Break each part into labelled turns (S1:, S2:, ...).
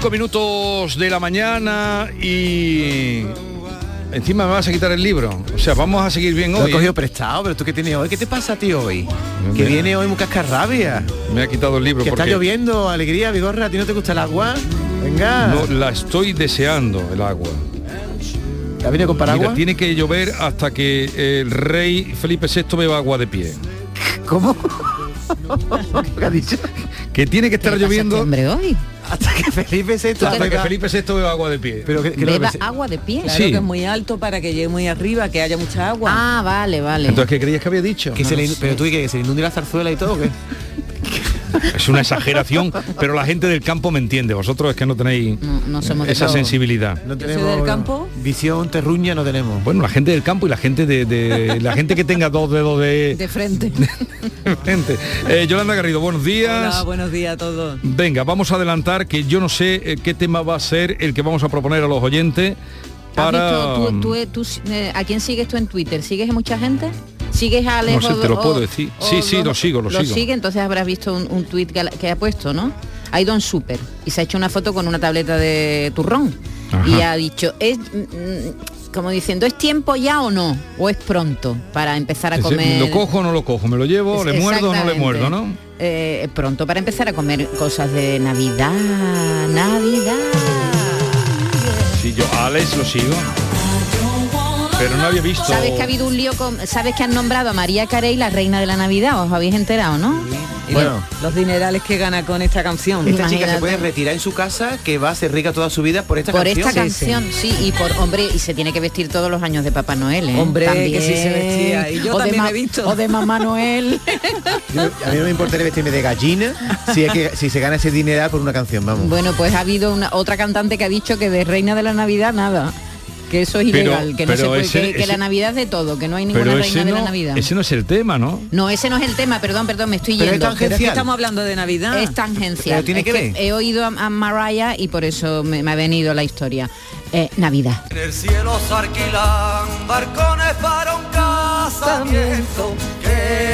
S1: 5 minutos de la mañana y encima me vas a quitar el libro. O sea, vamos a seguir bien
S2: Lo
S1: hoy.
S2: he cogido
S1: ¿eh?
S2: prestado, pero tú qué tienes hoy, ¿qué te pasa a ti hoy? Que viene hoy muy cascarrabia.
S1: Me ha quitado el libro
S2: Que está lloviendo, alegría, vigorra, ¿a ti no te gusta el agua? Venga.
S1: no, la estoy deseando el agua.
S2: ¿Ha venido con paraguas?
S1: Mira, tiene que llover hasta que el rey Felipe VI beba agua de pie.
S2: ¿Cómo? ¿Qué ha dicho?
S1: Que tiene que estar lloviendo
S3: hombre hoy?
S2: Hasta que Felipe VI
S1: hasta que Felipe VI beba agua de pie.
S2: Pero que, que
S3: Beba agua de pie.
S4: Claro
S1: Sí.
S4: que es muy alto para que llegue muy arriba, que haya mucha agua.
S3: Ah, vale, vale.
S1: Entonces, ¿qué creías que había dicho?
S2: que se le, pero tú y que se le inunde la zarzuela y todo, ¿o ¿qué?
S1: Es una exageración, pero la gente del campo me entiende. Vosotros es que no tenéis
S3: No, no somos de
S1: esa sensibilidad.
S2: No
S4: soy del campo.
S2: Visión terruña no tenemos.
S1: Bueno, la gente del campo y la gente de, de- la gente que tenga dos dedos de,
S3: De frente.
S1: de frente. Eh, Yolanda Garrido, buenos días.
S4: Hola, buenos días a todos.
S1: Venga, vamos a adelantar que yo no sé eh, qué tema va a ser el que vamos a proponer a los oyentes
S3: ¿Has
S1: para
S3: visto tú- tú- tú, eh, ¿A quién sigues tú en Twitter? ¿Sigues a mucha gente? ¿Sigues a Alex?
S1: No sé, te lo
S3: o-
S1: puedo decir.
S3: o
S1: Sí, sí, lo sigo, lo sigo.
S3: sigue, entonces habrás visto un, un tweet que, que ha puesto, ¿no? Ha ido en súper y se ha hecho una foto con una tableta de turrón.
S1: Ajá.
S3: Y ha dicho, es mm, como diciendo, ¿es tiempo ya o no? ¿O es pronto para empezar a comer?
S1: ¿Lo cojo o no lo cojo? ¿Me lo llevo? ¿Le muerdo o no le muerdo? ¿no?
S3: Eh, pronto para empezar a comer cosas de Navidad. Navidad.
S1: Sí, yo Alex lo sigo. Pero no había visto.
S3: ¿Sabes que ha habido un lío con... ¿Sabes que han nombrado a María Carey la reina de la Navidad? ¿Os habéis enterado, no?
S4: Y
S2: Bueno.
S4: los- los dinerales que gana con esta canción.
S2: Esta chica se puede retirar en su casa, que va a ser rica toda su vida por esta
S3: por
S2: canción.
S3: esta canción, sí, y por hombre, y se tiene que vestir todos los años de Papá Noel, ¿eh?
S4: Hombre,
S3: También.
S4: que sí se vestía, y yo
S3: O
S4: también me he visto.
S3: O de Mamá Noel.
S2: Yo- a mí no me importaría vestirme de gallina si, es que, si se gana ese dinero por una canción, vamos.
S3: bueno, pues ha habido una, otra cantante que ha dicho que de reina de la Navidad nada. Que eso es
S1: Pero-
S3: ilegal, que no se puede,
S1: ese-
S3: que, que
S1: ese-
S3: la Navidad es de todo, que no hay ninguna
S1: Pero
S3: reina de la Navidad.
S1: ese no es el tema, ¿no?
S3: No, ese no es el tema, perdón, perdón, me estoy
S2: Pero es
S3: yendo.
S2: tan
S4: Pero es que
S2: Tangencial.
S4: estamos hablando de Navidad.
S3: Es tangencial.
S2: Pero tiene
S3: Es
S2: que ver.
S3: He oído a, a Mariah y por eso me, me ha venido la historia. Eh, Navidad.
S5: En el cielo se alquilan barcones para un casamiento.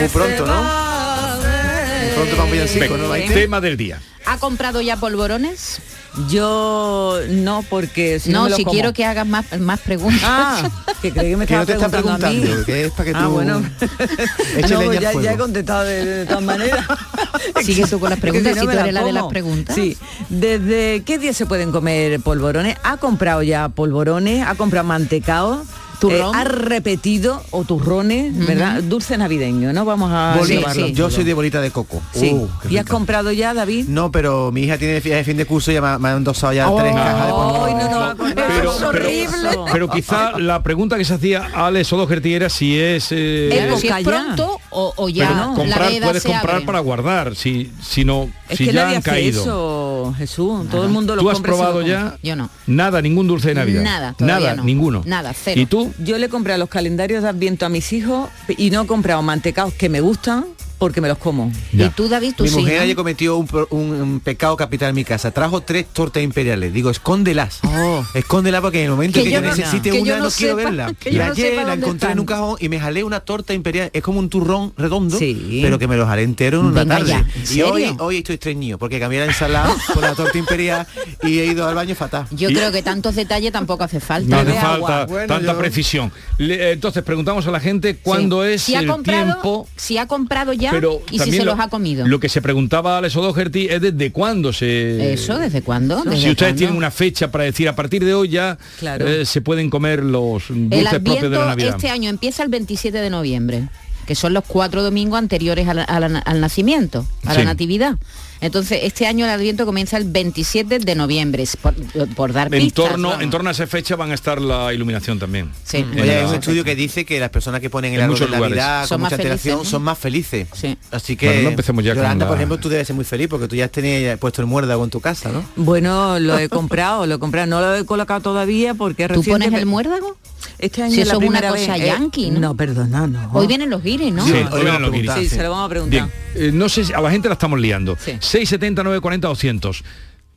S2: Muy pronto, ¿no?
S5: hacer.
S2: Pronto para un villancico, ¿no,
S1: tema del día.
S3: ¿Ha comprado ya polvorones?
S4: Yo no, porque si no,
S3: no, si
S4: como.
S3: quiero que hagas más, más preguntas.
S4: Ah, que creí que me
S2: Que no
S4: estaba
S2: te están
S4: preguntando, a mí.
S2: preguntando, que es para que tú
S4: Ah, bueno. no, ya, he contestado de, de todas maneras.
S3: Sigue tú con las preguntas,
S4: no
S3: si tú
S4: las
S3: eres la de las preguntas.
S4: Sí. ¿Desde qué día se pueden comer polvorones? ¿Ha comprado ya polvorones? ¿Ha comprado mantecao?
S3: Turrón.
S4: Eh, ha repetido o turrones, ¿verdad? Dulce navideño, ¿no? Vamos a llevarlo
S2: Yo soy de bolita de coco.
S4: Sí.
S2: Uh,
S4: ¿Y has comprado ya, David?
S2: No, pero mi hija tiene fi- fin de curso y ya me, me han endosado ya tres cajas de
S4: no, no,
S1: Pero,
S4: es
S1: pero-
S4: horrible.
S1: pero quizá la pregunta que se hacía Alex O'Doherty era si es... eh,
S3: Pero si es pronto o, o ya
S1: pero
S3: la
S1: comprar, puedes comprar
S3: abre.
S1: para guardar, si, si no,
S4: Es
S1: si
S4: que
S1: ya
S4: nadie
S1: han
S4: hace
S1: caído.
S4: eso, Jesús. Todo el mundo lo
S1: ¿Tú has
S4: compra lo
S1: probado ya?
S3: Yo no.
S1: Nada, ningún dulce de Navidad.
S3: Nada,
S1: Nada,
S3: no.
S1: ninguno.
S3: Nada, cero.
S1: ¿Y tú?
S4: Yo le compré a los calendarios de Adviento a mis hijos y no he comprado mantecaos que me gustan porque me los como.
S1: Ya.
S3: Y tú, David, tú
S2: Mi
S3: sí.
S2: mujer
S3: ¿no?
S2: ayer cometió un, pro- un- un pecado capital en mi casa. Trajo tres tortas imperiales. Digo, escóndelas.
S3: Oh.
S2: Escóndelas porque en el momento
S3: Que
S2: que,
S3: yo no-
S2: necesite
S3: que yo
S2: una
S3: no
S2: no, quiero
S3: sepa-
S2: verla. Y
S3: no
S2: ayer la encontré en un cajón y me jalé una torta imperial. Es como un turrón redondo,
S4: Sí.
S2: pero que me lo jalé entero en una
S3: Venga
S2: tarde.
S3: ya, ¿en
S2: y hoy, hoy estoy estreñido porque cambié la ensalada por la torta imperial y he ido al baño fatal.
S3: Yo creo que tantos detalles tampoco hace falta.
S1: No hace
S4: agua.
S1: falta
S2: Bueno,
S1: tanta
S2: yo-
S1: precisión. Le- eh, entonces preguntamos a la gente cuándo
S3: Sí.
S1: es
S3: si ha
S1: el
S3: comprado,
S1: tiempo.
S3: si ha comprado ya
S1: Pero
S3: y si se
S1: lo-
S3: los ha comido.
S1: Lo que se preguntaba Alex O'Doherty es desde cuándo se.
S3: Eso, ¿desde cuándo? ¿Desde
S1: Si ustedes
S3: cuándo?
S1: tienen una fecha para decir a partir de hoy ya
S4: Claro.
S1: eh, se pueden comer los dulces propios de la Navidad.
S3: este año empieza el 27 de noviembre. que son los cuatro domingos anteriores al nacimiento, a
S1: Sí.
S3: la natividad. Entonces, este año el Adviento comienza el 27 de noviembre, por, por dar
S1: En
S3: pistas.
S1: torno,
S3: vamos.
S1: en torno a esa fecha van a estar la iluminación también.
S3: Sí.
S2: Oye, hay un estudio que dice que las personas que ponen el
S1: En
S2: árbol de
S1: muchos lugares.
S2: Navidad
S3: Son
S2: con
S3: más
S2: mucha antelación son más felices.
S3: Sí.
S2: Así que
S1: Bueno, no empecemos ya con
S2: Yolanda,
S1: la-
S2: por ejemplo, tú debes ser muy feliz porque tú ya tenías puesto el muérdago en tu casa, ¿no?
S4: Bueno, lo he comprado, lo he comprado. No lo he colocado todavía porque
S3: ¿Tú
S4: reciente
S3: pones el muérdago?
S4: Este año
S3: Si
S4: es la
S3: una
S4: primera
S3: cosa
S4: vez. eh,
S3: yankee, ¿no?
S4: No, perdona, no.
S3: Hoy vienen los guiris, ¿no?
S1: Sí,
S2: hoy
S1: hoy vienen los guiris.
S4: Sí,
S2: sí.
S4: se lo vamos a preguntar.
S1: Bien, eh, no sé, si- a la gente la estamos liando.
S4: Sí.
S1: 670, 940, 200.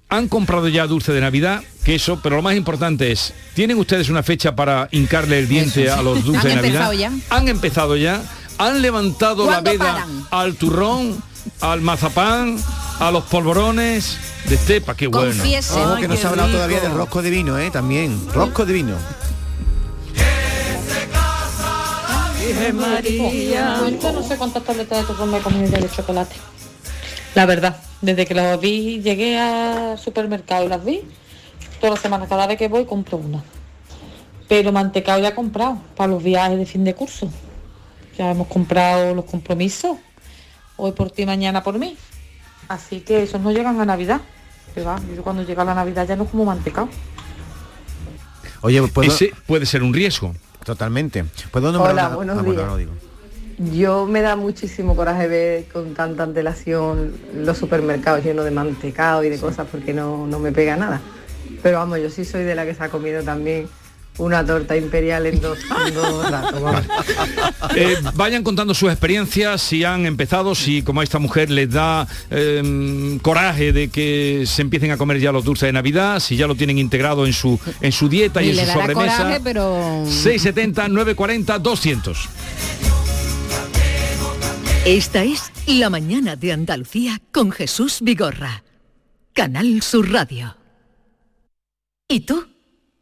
S1: Han comprado ya dulce de Navidad, queso, pero lo más importante es, ¿tienen ustedes una fecha para hincarle el diente
S3: Eso, sí.
S1: a los dulces
S3: ¿Han
S1: de Navidad?
S3: empezado ya?
S1: Han empezado ya. Han levantado la
S3: ¿Cuándo
S1: veda
S3: paran?
S1: al turrón, al mazapán, a los polvorones de estepa, qué bueno.
S2: Que no se ha hablado todavía del rosco de vino, ¿eh? También. Rosco de vino.
S6: Yo no sé cuántas tabletas de turrón me he comido ya de chocolate. La verdad, desde que las vi, llegué al supermercado y las vi, todas las semanas, cada vez que voy, compro una. Pero mantecado ya he comprado para los viajes de fin de curso. Ya hemos comprado los compromisos. Hoy por ti, mañana por mí. Así que esos no llegan a Navidad. Que va, yo cuando llega la Navidad ya no como mantecado.
S2: Oye, ¿puedo...?
S1: Ese puede ser un riesgo.
S2: Totalmente. ¿Puedo nombrar
S7: Hola,
S2: una-
S7: buenos
S2: Ah, bueno,
S7: días.
S2: lo digo.
S7: Yo me da muchísimo coraje ver con tanta antelación los supermercados llenos de mantecado y de cosas porque no, no me pega nada. Pero vamos, yo sí soy de la que se ha comido también una torta imperial en dos, en dos ratos. vamos.
S1: Eh, vayan contando sus experiencias, si han empezado, si como a esta mujer les da eh, coraje de que se empiecen a comer ya los dulces de Navidad, si ya lo tienen integrado en su, en su dieta y,
S3: Y
S1: en
S3: le
S1: su
S3: dará
S1: sobremesa.
S3: coraje, pero...
S1: 670 940 200.
S8: Esta es La mañana de Andalucía con Jesús Vigorra. Canal Sur Radio. ¿Y tú?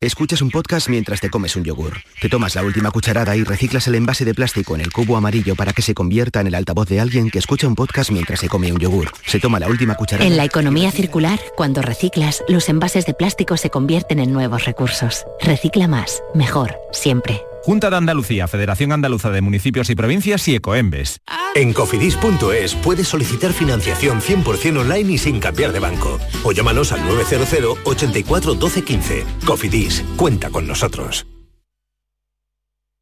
S9: Escuchas un podcast mientras te comes un yogur. Te tomas la última cucharada y reciclas el envase de plástico en el cubo amarillo para que se convierta en el altavoz de alguien que escucha un podcast mientras se come un yogur. Se toma la última cucharada.
S10: En la economía circular, cuando reciclas, los envases de plástico se convierten en nuevos recursos. Recicla más, mejor, siempre.
S11: Junta de Andalucía, Federación Andaluza de Municipios y Provincias y Ecoembes.
S12: En cofidis.es puedes solicitar financiación 100% online y sin cambiar de banco. O llámanos al 900 84 12 15. Cofidis, cuenta con nosotros.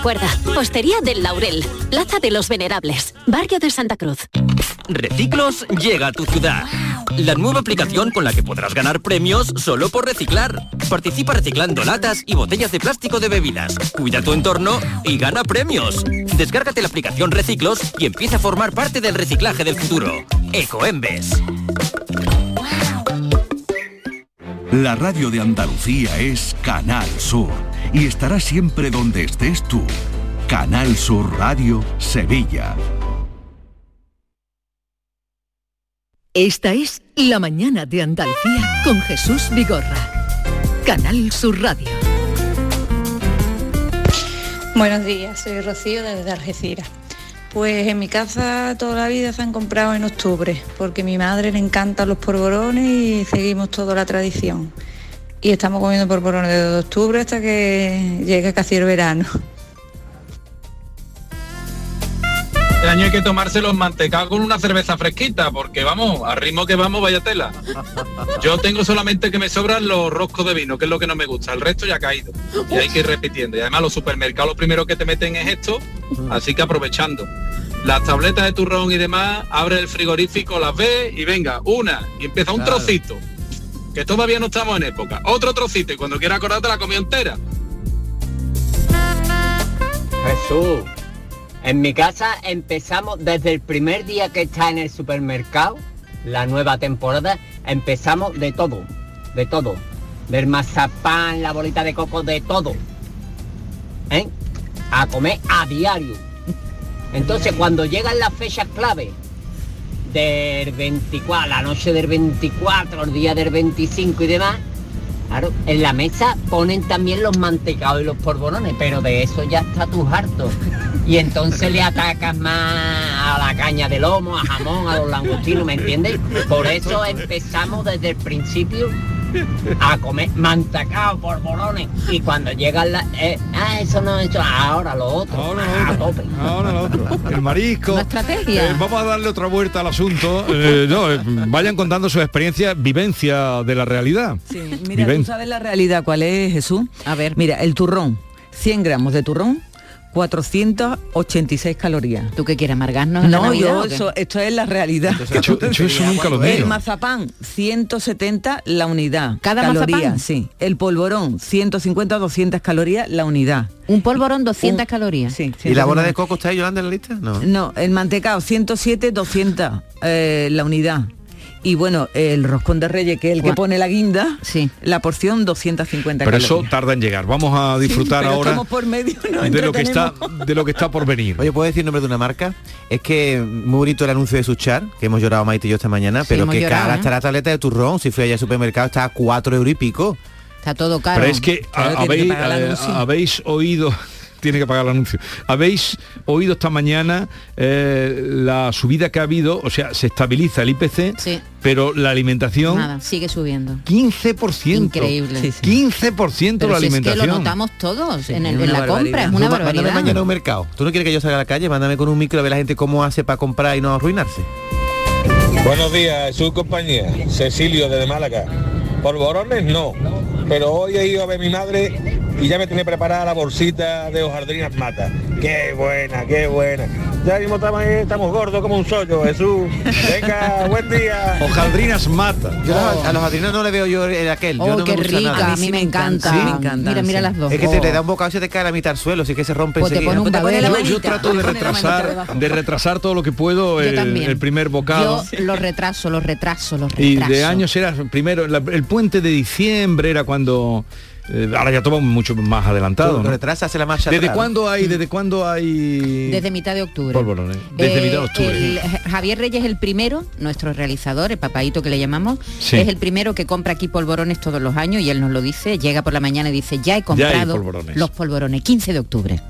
S10: Recuerda, Hostería del Laurel, Plaza de los Venerables, Barrio de Santa Cruz.
S13: Reciclos llega a tu ciudad. La nueva aplicación con la que podrás ganar premios solo por reciclar. Participa reciclando latas y botellas de plástico de bebidas. Cuida tu entorno y gana premios. Descárgate la aplicación Reciclos y empieza a formar parte del reciclaje del futuro. Ecoembes.
S14: La radio de Andalucía es Canal Sur y estará siempre donde estés tú. Canal Sur Radio Sevilla.
S15: Esta es La mañana de Andalucía con Jesús Vigorra. Canal Sur Radio.
S16: Buenos días, soy Rocío desde Algeciras. Pues en mi casa toda la vida se han comprado en octubre, porque a mi madre le encantan los polvorones y seguimos toda la tradición. Y estamos comiendo polvorones desde octubre hasta que llegue casi el verano.
S17: Este año hay que tomarse los mantecados con una cerveza fresquita, porque vamos, al ritmo que vamos, vaya tela. Yo tengo solamente que me sobran los roscos de vino, que es lo que no me gusta. El resto ya ha caído. Y hay que ir repitiendo. Y además los supermercados lo primero que te meten es esto, así que aprovechando. Las tabletas de turrón y demás, abre el frigorífico, las ves y venga, una, y empieza un
S18: Claro.
S17: trocito. Que todavía no estamos en época. Otro trocito, y cuando quiera acordarte la comida entera.
S18: Jesús, en mi casa empezamos desde el primer día que está en el supermercado, la nueva temporada, empezamos de todo, de todo. Del mazapán, la bolita de coco, de todo. ¿Eh? A comer a diario. Entonces cuando llegan las fechas clave del 24, la noche del 24, el día del 25 y demás, Claro, en la mesa ponen también los mantecados y los polvorones, pero de eso ya está tu harto. Y entonces le atacas más a la caña de lomo, a jamón, a los langostinos, ¿me entiendes? Por eso empezamos desde el principio a comer mantecado, polvorones. Y cuando llegan las... eh, ah, eso no he hecho, ahora lo otro. a tope.
S1: Ahora lo otro. El marisco.
S18: Una estrategia.
S1: Eh, vamos a darle otra vuelta al asunto. Eh, no, eh, vayan contando su experiencia, vivencia de la realidad.
S4: Mira,
S1: Viven-
S4: ¿tú sabes la realidad cuál es, Jesús? A ver. Mira, el turrón, 100 gramos de turrón, 486 calorías.
S3: ¿Tú qué quieres, amargarnos
S4: No,
S3: Navidad
S4: yo, eso, esto es la realidad.
S1: Yo- yo eso nunca lo
S4: El mazapán, 170 la unidad.
S3: ¿Cada
S4: calorías,
S3: mazapán?
S4: sí. El polvorón, 150 200 calorías la unidad.
S3: Un polvorón 200 calorías.
S4: Sí.
S2: ¿Y la bola de
S4: 150.
S2: coco está ahí, Yolanda, en la lista? No.
S4: No, el mantecado 107, 200 eh, la unidad. Y bueno, el roscón de reyes, que es el que pone la guinda, la porción 250
S1: Pero eso
S4: calorías.
S1: tarda en llegar. Vamos a disfrutar ahora
S4: por medio,
S1: de lo que está de lo que está por venir.
S2: Oye, ¿puedo decir el nombre de una marca? Es que muy bonito el anuncio de Suchar, que hemos llorado Maite y yo esta mañana,
S3: Sí,
S2: pero que
S3: llorado,
S2: cara
S3: ¿eh?
S2: está la tableta de turrón. Si fui allá al supermercado está a 4 euros y pico.
S3: Está todo caro.
S1: Pero es que
S4: Claro,
S1: a-
S4: tiene que
S1: habéis,
S4: pagar el
S1: eh,
S4: anuncio.
S1: habéis oído tiene que pagar el anuncio. Habéis oído esta mañana eh, la subida que ha habido, o sea, se estabiliza el IPC,
S3: Sí.
S1: pero la alimentación
S3: Nada, sigue subiendo.
S1: 15%.
S3: Increíble. Sí,
S1: 15%
S3: Pero
S1: la
S3: si es que
S1: alimentación.
S3: lo notamos todos en, el- la compra, es
S2: barbaridad.
S3: una
S2: Tú, má- Mándame
S3: barbaridad.
S2: mañana a un mercado. ¿Tú no quieres que yo salga a la calle? Mándame con un micro a ver la gente cómo hace para comprar y no arruinarse.
S19: Buenos días, su compañía, Cecilio desde Málaga. Polvorones no, pero hoy he ido a ver mi madre y ya me tiene preparada la bolsita de hojaldrinas mata. Qué buena, qué buena. Ya mismo estamos, ahí, estamos gordos como un sollo, Jesús. Venga, buen día.
S1: Hojaldrinas mata.
S2: Yo a los- a los adrinos no le veo yo el aquel. yo
S3: Oh,
S2: no
S3: qué
S2: me gusta
S3: rica,
S2: nada.
S3: a mí me encanta.
S4: sí, me encanta,
S3: Mira, mira
S4: sí.
S3: las dos.
S2: Es que te
S3: Oh.
S2: le da un bocado y se te cae la mitad al suelo, así que se rompe
S3: Pues te
S2: enseguida.
S3: pone un
S4: Te pone.
S1: Yo, yo trato de retrasar, de retrasar todo lo que puedo
S3: Yo
S1: el, primer bocado.
S3: Yo los retraso, los retraso, los
S1: Y
S3: retraso.
S1: de años era primero, la- el puente de diciembre era cuando eh, ahora ya todo mucho más adelantado. ¿no?
S2: retrasas la marcha
S1: ¿Desde
S2: atrás.
S1: cuándo hay, desde cuándo hay
S3: Desde mitad de octubre.
S1: polvorones? Desde
S3: Eh,
S1: mitad de octubre.
S3: el- Javier Reyes es el primero, nuestro realizador, el papaito que le llamamos,
S1: Sí.
S3: es el primero que compra aquí polvorones todos los años y él nos lo dice, llega por la mañana y dice, ya he comprado
S1: polvorones".
S3: los polvorones, 15 de octubre.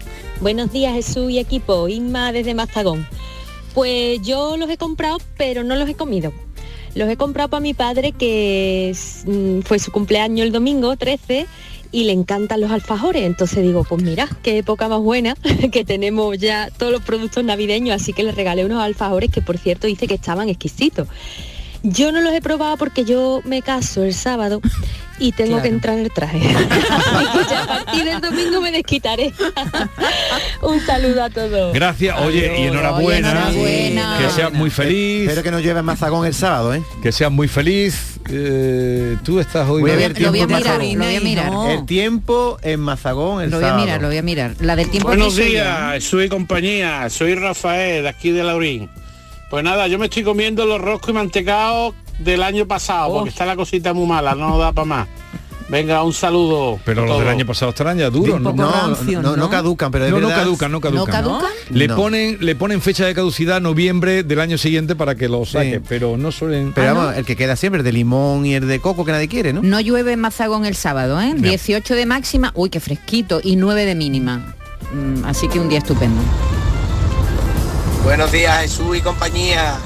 S20: Buenos días Jesús y equipo, Inma desde Mastagón. Pues yo los he comprado, pero no los he comido. Los he comprado para mi padre, que es, mm, fue su cumpleaños el domingo 13 y le encantan los alfajores. Entonces digo, pues mira, qué época más buena, que tenemos ya todos los productos navideños, así que le regalé unos alfajores que por cierto dice que estaban exquisitos. Yo no los he probado porque yo me caso el sábado y tengo
S3: Claro.
S20: que entrar en el traje. A partir del domingo me desquitaré. Un saludo a todos.
S1: Gracias, oye, y enhorabuena.
S3: enhorabuena.
S1: Que seas muy feliz.
S2: Espero que nos lleven mazagón el sábado, ¿eh?
S1: Que seas muy feliz. Eh, tú estás hoy.
S2: Voy a
S1: ¿no?
S2: ver
S3: Lo voy a
S2: tiempo en Mazagón.
S3: lo voy a mirar.
S2: El tiempo en Mazagón el
S3: Lo voy a
S2: sábado.
S3: mirar, lo voy a mirar. La del tiempo
S21: Buenos días, soy compañía, soy Rafael de aquí de Laurín. Pues nada, yo me estoy comiendo los roscos y mantecados del año pasado, porque está la cosita muy mala, no da para más.
S17: Venga, un saludo.
S1: Pero los del año pasado estarán ya duros, ¿no?
S2: No, no, no, no caducan, pero es
S1: no,
S2: verdad-
S1: caducan, no caducan.
S2: ¿No caducan?
S1: Le
S2: No.
S1: ponen, le ponen fecha de caducidad noviembre del año siguiente para que lo saque,
S2: Sí.
S1: pero no suelen.
S2: Pero vamos, el que queda siempre, el de limón y el de coco que nadie quiere, ¿no?
S3: No llueve en Mazagón el sábado, ¿eh? 18 de máxima, uy, qué fresquito, y 9 de mínima. Mm, así que un día estupendo.
S22: Buenos días Jesús y compañía.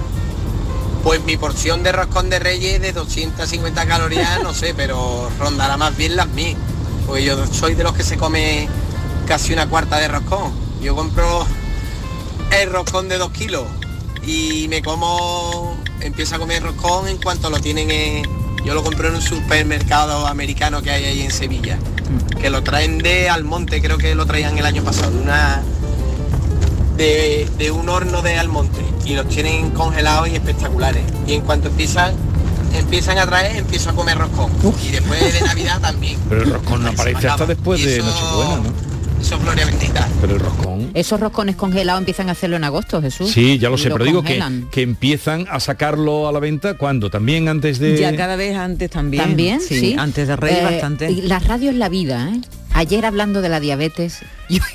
S22: Pues mi porción de roscón de reyes de 250 calorías, no sé, pero rondará más bien las mil. Pues yo soy de los que se come casi una cuarta de roscón. Yo compro el roscón de 2 kilos y me como, empiezo a comer roscón en cuanto lo tienen en... Yo lo compro en un supermercado americano que hay ahí en Sevilla, que lo traen de Almonte, creo que lo traían el año pasado, una de, de un horno de Almonte y los tienen congelados y espectaculares. Y en cuanto empiezan empiezan a traer, empiezo a comer roscón. Y después de Navidad también.
S1: Pero el roscón no aparece hasta después
S22: Y
S1: de
S22: eso-
S1: Nochebuena, ¿no?
S22: Eso es gloria bendita.
S1: Pero el roscón.
S3: Esos roscones congelados empiezan a hacerlo en agosto, Jesús.
S1: Sí, ya lo sé, pero digo que, que empiezan a sacarlo a la venta cuando también antes de
S4: Ya cada vez antes también.
S3: También, sí.
S4: Antes de Reyes
S3: Eh,
S4: bastante.
S3: y La radio es la vida, ¿eh? Ayer hablando de la diabetes.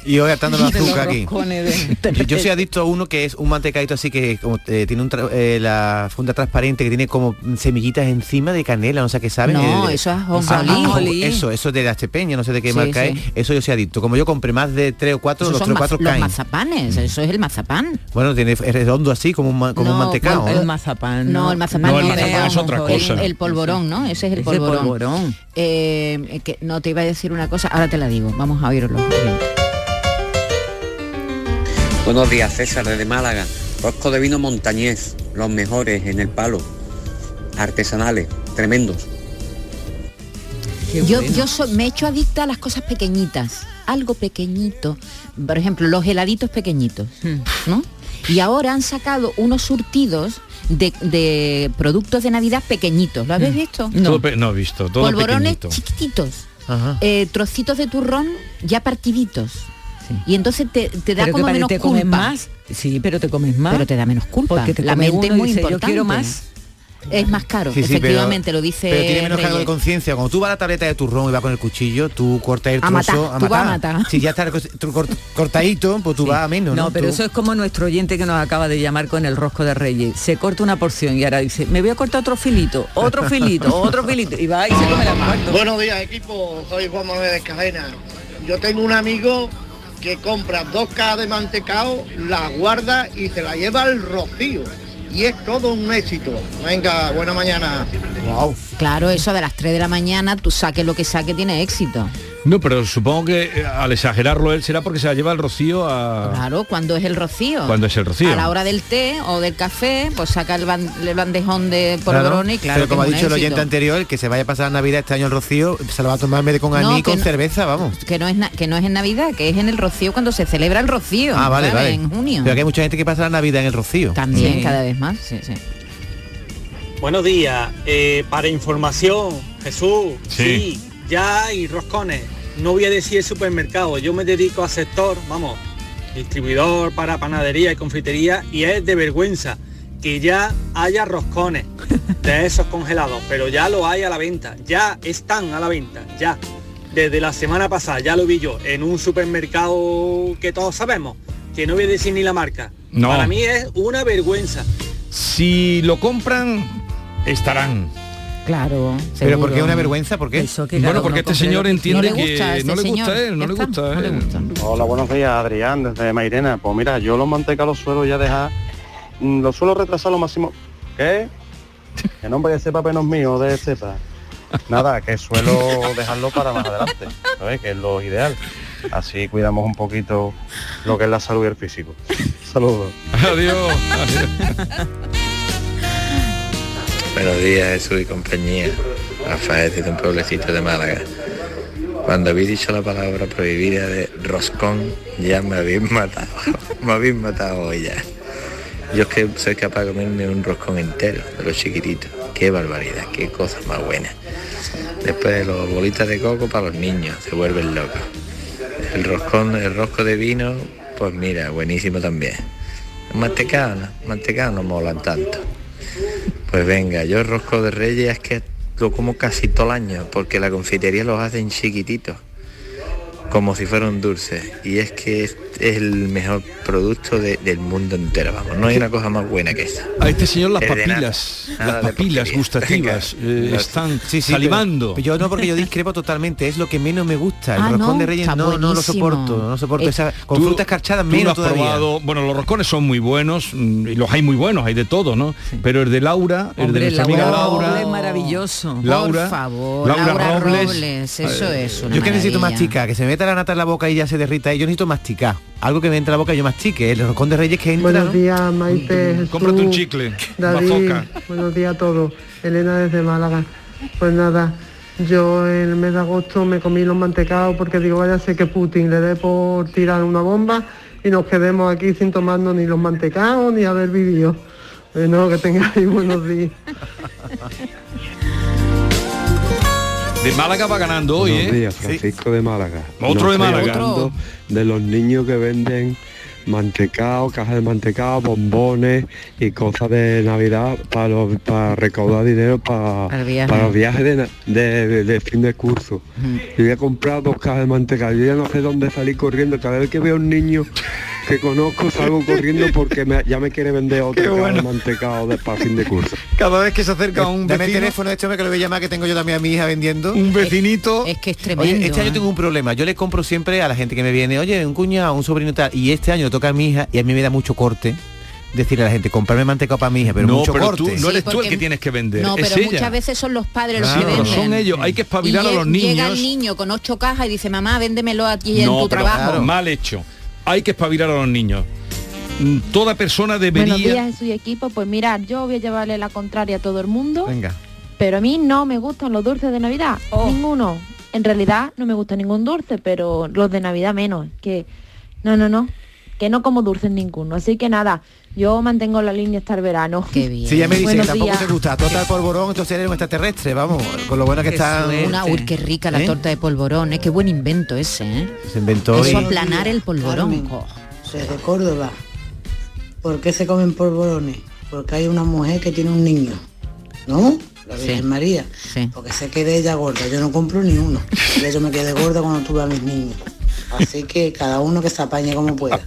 S2: Y hoy atando
S3: los
S2: azúcar aquí.
S3: de-
S2: Yo, yo soy adicto a uno que es un mantecadito así que como, eh, tiene un tra- eh, la funda transparente que tiene como semillitas encima de canela, no sé qué sabe.
S3: No,
S2: Eh,
S3: eso es ajonjolí.
S2: Eso, eso de la Estepeña, no sé de qué
S3: Sí,
S2: marca
S3: sí.
S2: es. Eso yo soy adicto. Como yo compré más de tres o cuatro,
S3: Esos
S2: los tres o cuatro
S3: los
S2: caen.
S3: mazapanes, eso es el mazapán.
S2: Bueno, tiene es redondo así como un, como un mantecado.
S3: bueno, el
S4: mazapán.
S3: No, el mazapán
S1: No, el
S3: no,
S1: mazapán es otra
S3: el-
S1: cosa.
S3: El, polvorón, ¿no? Ese es el polvorón.
S4: polvorón.
S3: Eh, que no te iba a decir una cosa, ahora te la digo. Vamos a oírlo.
S23: Buenos días, César, desde Málaga. Rosco de vino montañés, los mejores en el palo. Artesanales, tremendos.
S3: Yo, yo so- me he hecho adicta a las cosas pequeñitas, algo pequeñito. Por ejemplo, los heladitos pequeñitos, ¿no? Y ahora han sacado unos surtidos de, de productos de Navidad pequeñitos. ¿Lo habéis visto?
S1: Todo pe- no he visto, todo
S3: Polvorones
S1: pequeñito.
S3: chiquititos. eh, trocitos de turrón ya partiditos. Y entonces te, te da
S4: Pero que
S3: como
S4: para-
S3: menos
S4: te
S3: culpa.
S4: comes más. Sí, pero te comes más.
S3: Pero te da menos culpa.
S4: Porque te
S3: la mente es muy
S4: dice, yo
S3: importante.
S4: quiero más.
S3: Es más caro,
S2: Sí, sí,
S3: efectivamente,
S2: pero-
S3: lo dice
S2: Pero tiene menos cargo de conciencia. Cuando tú vas a la tableta de turrón y vas con el cuchillo, tú cortas el
S3: A
S2: trozo
S3: matar, a matar.
S2: Si ya está cortadito, pues tú vas a menos, ¿no?
S4: No, pero
S2: Tú-
S4: eso es como nuestro oyente que nos acaba de llamar con el rosco de Reyes. Se corta una porción y ahora dice, me voy a cortar otro filito, otro filito, otro filito. Y va y se come la cuarto.
S24: Buenos días equipo, soy Juan Manuel de Cadena. Yo tengo un amigo que compra dos cajas de mantecao, la guarda y se la lleva al rocío. Y es todo un éxito. Venga, buena mañana.
S2: Wow.
S3: Claro, eso de las 3 de la mañana, tú saques lo que saque, tiene éxito.
S1: No, pero supongo que eh, al exagerarlo él será porque se la lleva el rocío a...
S3: Claro, cuando es el rocío.
S1: Cuando es el rocío.
S3: A la hora del té o del café, pues saca el, ban- el bandejón de
S2: Claro,
S3: polvorón y claro.
S2: pero como ha dicho el oyente anterior, que se vaya a pasar la Navidad este año el Rocío, se lo va a tomar en vez de con aní con
S3: no-
S2: cerveza, vamos.
S3: Que no, es que no es en Navidad, que es en el rocío cuando se celebra el rocío.
S2: Ah, vale,
S3: ¿sabes?
S2: vale.
S3: En junio.
S2: Pero que hay mucha gente que pasa la Navidad en el Rocío.
S3: También,
S2: Sí.
S3: cada vez más. Sí, sí.
S25: Buenos días. Eh, para información, Jesús,
S1: Sí.
S25: sí. Ya hay roscones. No voy a decir supermercado, yo me dedico a sector, vamos, distribuidor para panadería y confitería y es de vergüenza que ya haya roscones de esos congelados, pero ya lo hay a la venta, ya están a la venta, ya. Desde la semana pasada ya lo vi yo en un supermercado que todos sabemos, que no voy a decir ni la marca.
S1: No.
S25: Para mí es una vergüenza.
S1: Si lo compran, estarán.
S3: Claro.
S2: Pero ¿por qué una vergüenza? ¿Por qué?
S1: bueno, porque este señor entiende
S3: No
S1: que
S3: este
S1: no le gusta a él, no le gusta
S3: no le.
S26: Hola, buenos días, Adrián, desde Mairena. Pues mira, yo los mantecas los suelo ya dejar, mm, los suelo retrasar lo máximo. ¿Qué? Que no vaya a ser papel no es mío de cepa. Nada, que suelo dejarlo para más adelante, ¿sabes? Que es lo ideal. Así cuidamos un poquito lo que es la salud y el físico. Saludos.
S1: Adiós.
S27: Buenos días Jesús y compañía. Rafael desde un pueblecito de Málaga. Cuando habéis dicho la palabra prohibida de roscón, ya me habéis matado. me habéis matado hoy ya. Yo es que soy capaz de comerme un roscón entero, de los chiquititos. Qué barbaridad, qué cosa más buena. Después los bolitas de coco para los niños, se vuelven locos. El roscón, el rosco de vino, pues mira, buenísimo también. Mantecado, no, mantecado no molan tanto. Pues venga, yo rosco de reyes es que lo como casi todo el año, porque la confitería los hacen chiquititos, como si fuera un dulce. Y es que es, el mejor producto de- del mundo entero, vamos. No hay una cosa más buena que esa.
S1: A este señor las
S27: nada,
S1: papilas,
S27: nada
S1: las papilas gustativas eh, están
S2: Sí, sí,
S1: salivando.
S2: pero- yo no, porque yo discrepo totalmente, es lo que menos me gusta. El
S1: Ah,
S2: roscón
S1: ¿no?
S2: de Reyes no, no lo soporto, no soporto.
S1: Eh,
S2: esa, con
S1: tú-
S2: frutas escarchadas
S1: Tú lo
S2: menos
S1: has
S2: todavía.
S1: probado, bueno, los roscones son muy buenos, mm, y los hay muy buenos, hay de todo, ¿no? Pero el de Laura, el de nuestra amiga Laura,
S4: es maravilloso.
S1: Laura,
S3: Por favor,
S1: Laura
S3: Laura,
S1: Robles.
S3: Robles, eso
S1: Eh,
S3: es una
S2: Yo que necesito masticar, que se me meta la nata en la boca y ya se derrita. Y yo necesito masticar. Algo que me entre en la boca y yo mastique. El roscón de Reyes que entra.
S28: Buenos
S2: ¿no?
S28: días, Maite, Jesús,
S1: Cómprate un chicle,
S28: David, buenos días a todos. Elena desde Málaga. Pues nada, yo en el mes de agosto me comí los mantecados porque digo, vaya sé que Putin le dé por tirar una bomba y nos quedemos aquí sin tomarnos ni los mantecados ni haber vivido. Bueno, que tengáis buenos días.
S1: de Málaga va ganando hoy,
S29: Buenos
S1: ¿eh?
S29: días, Francisco de Málaga.
S1: Otro de Málaga.
S29: de los niños que venden mantecao, cajas de mantecao, bombones y cosas de Navidad para, los- para recaudar dinero para,
S3: Para el viaje.
S29: para los viajes de, na- de- de- de fin de curso. Yo voy a comprar dos cajas de mantecao. Yo ya no sé dónde salir corriendo. Cada vez que veo a un niño que conozco salgo corriendo porque me- ya me quiere vender caja
S1: bueno.
S29: de mantecao de, para fin de curso.
S1: Cada vez que se acerca un
S2: Dame el
S1: vecino,
S2: teléfono de este hombre que lo voy a llamar que tengo yo también a mi hija vendiendo.
S1: un vecinito,
S3: Es que es tremendo.
S2: Oye, este año
S3: ¿eh?
S2: tengo un problema. Yo le compro siempre a la gente que me viene, oye, un cuñado, un sobrino y tal. Y este año toca a mi hija y a mí me da mucho corte decirle a la gente, comprarme mantecao para mi hija, pero
S1: no,
S2: mucho
S1: pero
S2: corte.
S1: tú no
S3: Sí,
S1: eres tú el que tienes que vender,
S3: No,
S1: es
S3: pero
S1: ella.
S3: muchas veces son los padres los
S1: Sí,
S3: que venden.
S1: son ellos, hay que espabilar
S3: Y
S1: a los
S3: Llega
S1: niños.
S3: el niño con ocho cajas y dice, mamá, véndemelo aquí en
S1: no,
S3: tu
S1: pero
S3: trabajo.
S1: mal hecho. Hay que espabilar a los niños. Mm, Toda persona debería
S30: Buenos días, Jesús y equipo. Pues mirad, yo voy a llevarle la contraria a todo el mundo,
S2: Venga.
S30: pero a mí no me gustan los dulces de Navidad,
S3: Oh.
S30: ninguno. En realidad no me gusta ningún dulce, pero los de Navidad menos. Que no, no, no, que no como dulces ninguno. Así que nada, yo mantengo la línea hasta el verano.
S3: Qué bien.
S2: Si ya me dice que
S30: Buenos
S2: tampoco
S30: días.
S2: te gusta total polvorón, entonces eres un extraterrestre, vamos, con lo bueno que está.
S3: Una, uy, qué rica la
S2: ¿Eh?
S3: torta de polvorón, ¿eh? qué buen invento ese, ¿eh?
S2: Se inventó
S3: Eso
S2: y-
S3: aplanar el polvorón.
S31: Carmen. Soy de Córdoba. ¿Por qué se comen polvorones? Porque hay una mujer que tiene un niño, ¿no? La
S3: Sí.
S31: Virgen María.
S3: Sí.
S31: Porque se quede ella gorda. Yo no compro ni uno. Yo me quedé gorda cuando tuve a mis niños. Así que cada uno que se apañe como pueda.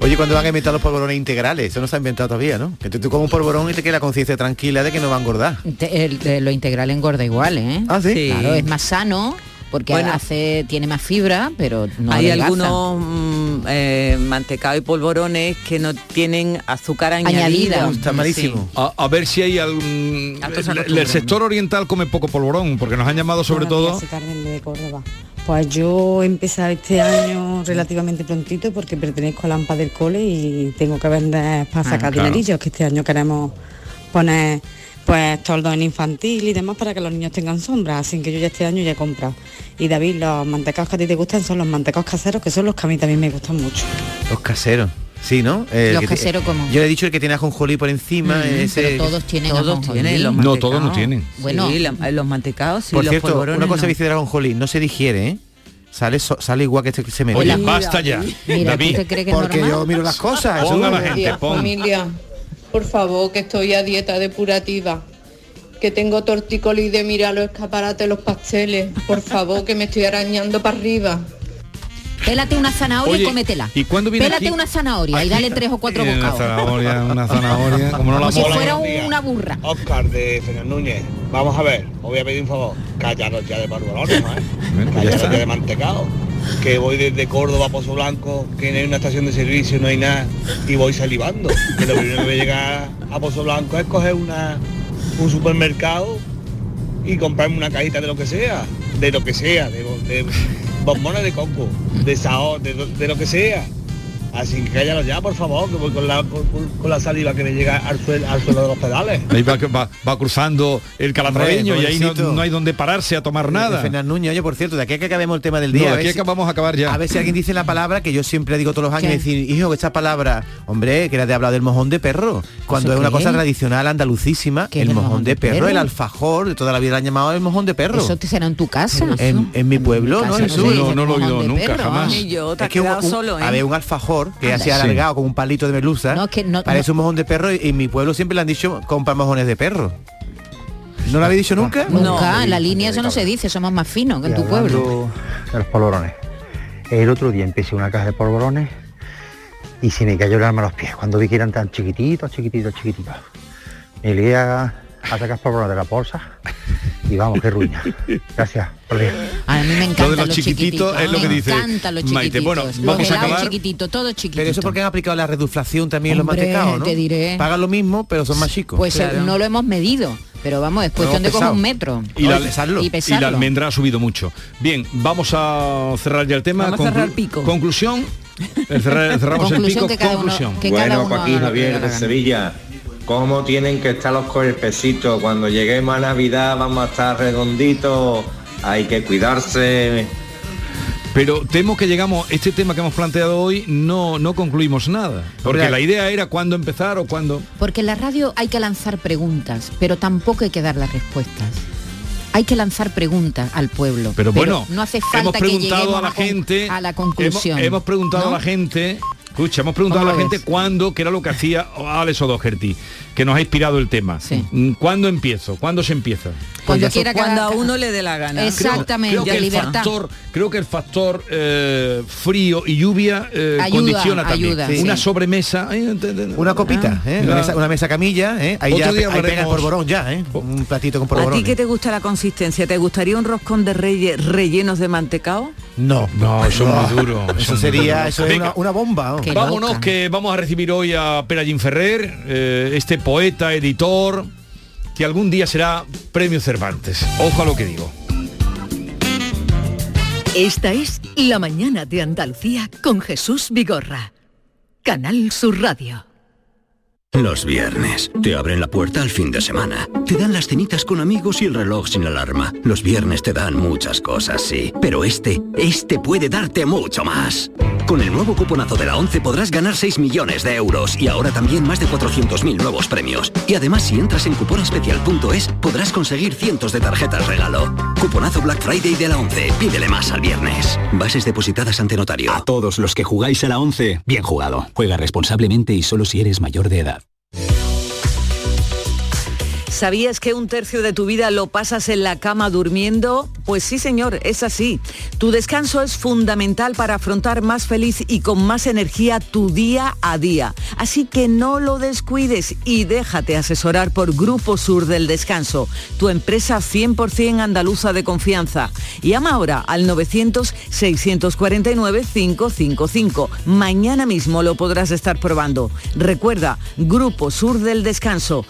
S2: Oye, cuando van a inventar los polvorones integrales? Eso no se ha inventado todavía, ¿no? Que tú, tú comes un polvorón y te queda la conciencia tranquila de que no va a engordar.
S3: El- de lo integral engorda igual, ¿eh?
S2: Ah, ¿sí?
S4: Sí.
S3: Claro, es más sano porque
S4: Bueno.
S3: hace tiene más fibra, pero no
S4: Hay
S3: adelgaza.
S4: algunos mm, eh, mantecado y polvorones que no tienen azúcar añadida.
S2: Está malísimo.
S1: a, a ver si hay algún el, sector oriental come poco polvorón porque nos han llamado sobre
S32: Buenos
S1: todo
S32: días, soy Carmen de Córdoba. Pues yo he empezado este año relativamente prontito porque pertenezco a la AMPA del cole y tengo que vender para
S3: Ah,
S32: sacar
S1: claro.
S32: dinerillos, que este año queremos poner pues toldos en infantil y demás para que los niños tengan sombra, así que yo ya este año ya he comprado. Y David, los mantecaos que a ti te gustan son los mantecaos caseros, que son los que a mí también me gustan mucho.
S2: Los caseros. Sí, ¿no? El
S3: Los
S2: que te-
S3: caseros, ¿cómo?
S2: Yo le he dicho el que tiene ajonjolí por encima.
S3: Mm,
S2: ese-
S3: pero todos tienen
S4: Todos
S3: ajonjolí.
S4: tienen los
S1: No,
S4: mantecaos.
S1: todos no tienen.
S3: Bueno.
S4: Sí, la- los mantecados y
S2: Por
S4: los
S2: cierto,
S4: polvorones
S2: una cosa
S4: no.
S2: dice de ajonjolí, no se digiere, ¿eh? Sale, so- sale igual que este que se me
S1: Oye, basta ya.
S3: Mira, ¿tú
S1: David,
S3: te crees que
S2: Porque
S3: normal?
S2: yo miro las cosas. eso
S1: Ponga la gente, pon.
S33: familia, por favor, que estoy a dieta depurativa, que tengo tortícolis de mirar los escaparates, los pasteles, por favor, que me estoy arañando para arriba.
S3: Pélate una zanahoria
S1: Oye,
S3: y cómetela.
S1: ¿y cuándo viene
S3: Pélate
S1: aquí?
S3: una zanahoria y dale tres o cuatro
S1: Eh, una
S3: bocados.
S1: zanahoria, una zanahoria, como no la
S3: Como si fuera una burra.
S19: Oscar de Fernández Núñez. Vamos a ver, os voy a pedir un favor. Callaros ya de barbolones, ¿eh?
S1: Bueno, pues ya
S19: Callaros
S1: está.
S19: ya de mantecado. Que voy desde Córdoba a Pozo Blanco, que no hay una estación de servicio, no hay nada, y voy salivando. Que lo primero que voy a llegar a Pozo Blanco es coger una, un supermercado y comprarme una cajita de lo que sea, de lo que sea, de, de bombones de coco, de sao, de, de lo que sea. Así que cállalo ya, por favor, que voy con la, con, con la saliva que me llega al suelo, al suelo de los pedales.
S1: Ahí va, va- va cruzando el calatraveño y ahí no, no hay donde pararse a tomar nada.
S2: Fernández Núñez, oye, por cierto, de aquí a que acabemos el tema del
S1: No,
S2: día.
S1: de
S2: a ver
S1: aquí
S2: si-
S1: acabamos a acabar ya.
S2: A ver si alguien dice la palabra que yo siempre digo todos los años,
S3: ¿Qué?
S2: decir, hijo, esta palabra, hombre, que era de hablar del mojón de perro, cuando
S3: ¿Eso
S2: es una cosa tradicional andalucísima,
S3: ¿Qué es
S2: el mojón,
S3: mojón
S2: de perro,
S3: perro?
S2: el alfajor, de toda la vida han llamado el mojón de perro.
S3: Eso te será en tu casa.
S2: En, en mi pueblo, ¿no?
S3: casa no
S1: lo he oído nunca, jamás.
S3: ¿eh?
S2: Es que
S4: solo, ¿eh?
S2: a ver, un alfajor que así
S1: Sí.
S2: alargado con un palito de melusa,
S3: No, es que no-
S2: parece
S3: no-
S2: un mojón de perro y en mi pueblo siempre le han dicho compra mojones de perro. ¿No lo habéis dicho nunca?
S3: Nunca, en la línea eso no se dice, somos más finos que en tu pueblo.
S34: De los polvorones. El otro día empecé una caja de polvorones y se me cayó el alma a los pies cuando vi que eran tan chiquititos, chiquititos, chiquititos. Me lié a, a sacar polvorones de la bolsa y vamos, qué ruina. Gracias.
S3: A mí me
S1: Lo de los
S3: los
S1: chiquititos es lo que
S3: me
S1: dice
S3: encantan los
S1: Maite.
S3: chiquititos.
S1: Bueno,
S3: los
S1: vamos a acabar.
S3: chiquititos, todo chiquitito.
S2: Pero eso porque han aplicado la reduflación también en los mantecados, ¿no?
S3: te diré.
S2: Pagan lo mismo, pero son más chicos.
S3: Pues eh, no lo hemos medido, pero vamos, es cuestión de
S2: pesado.
S3: un metro
S1: Y la,
S3: y
S1: y la
S3: pesarlo.
S1: almendra ha subido mucho. Bien, vamos a cerrar ya el tema.
S3: Vamos a cerrar pico.
S1: Conclusión. El cerrar- cerramos el pico.
S3: que cada uno-
S1: conclusión.
S3: que cada
S35: Bueno,
S3: uno
S35: Joaquín Javier de. Sevilla, ¿cómo tienen que estar los cuerpecitos? Cuando lleguemos a Navidad vamos a estar redonditos, hay que cuidarse.
S1: Pero temo que llegamos, este tema que hemos planteado hoy, no, no concluimos nada. Porque la idea era cuándo empezar o cuándo.
S3: Porque en la radio hay que lanzar preguntas, pero tampoco hay que dar las respuestas. Hay que lanzar preguntas al pueblo.
S1: Pero bueno,
S3: no hace falta
S1: hemos
S3: que
S1: preguntado
S3: lleguemos
S1: a la gente.
S3: a la conclusión.
S1: Hemos, hemos preguntado
S3: ¿no?
S1: a la gente. Escucha, hemos preguntado a
S3: ¿Cómo
S1: la gente cuándo, que era lo que hacía Alex O'Doherty, que nos ha inspirado el tema. Mm, ¿Cuándo empiezo? ¿Cuándo se empieza?
S3: Cuando
S4: Pues
S3: quiera
S4: cuando a uno le dé la gana.
S3: Exactamente,
S1: creo que el
S3: libertad.
S1: factor, creo que el factor eh, frío y lluvia eh,
S3: Ayuda,
S1: condiciona también.
S3: ayuda,
S1: Una
S3: sí.
S1: sobremesa. eh,
S2: Una copita,
S1: Ah.
S2: ¿eh? Una, mesa, una mesa camilla, ¿eh? Ahí
S1: Otro
S2: ya
S1: día
S2: ahí pega el polvorón ya, ¿eh? Un platito con
S4: ¿A ti que te gusta la consistencia? ¿Te gustaría un roscón de reyes rellenos de mantecao?
S2: No,
S1: no, eso es muy duro.
S2: Eso sería, eso es una, una bomba. ¿no?
S1: Vámonos que vamos a recibir hoy a Perallín Ferrer, eh, este poeta, editor, que algún día será premio Cervantes. Ojo a lo que digo.
S8: Esta es La mañana de Andalucía con Jesús Vigorra. Canal Sur Radio.
S36: Los viernes. Te abren la puerta al fin de semana. Te dan las cenitas con amigos y el reloj sin alarma. Los viernes te dan muchas cosas, sí. Pero este, este puede darte mucho más. Con el nuevo cuponazo de la 11 podrás ganar 6 millones de euros y ahora también más de 400.000 nuevos premios. Y además si entras en cuponespecial.es podrás conseguir cientos de tarjetas regalo. Cuponazo Black Friday de la 11. Pídele más al viernes. Bases depositadas ante notario.
S37: A todos los que jugáis a la 11, bien jugado. Juega responsablemente y solo si eres mayor de edad. Yeah.
S4: ¿Sabías que un tercio de tu vida lo pasas en la cama durmiendo? Pues sí, señor, es así. Tu descanso es fundamental para afrontar más feliz y con más energía tu día a día. Así que no lo descuides y déjate asesorar por Grupo Sur del Descanso, tu empresa 100% andaluza de confianza. Llama ahora al 900-649-555. Mañana mismo lo podrás estar probando. Recuerda, Grupo Sur del Descanso,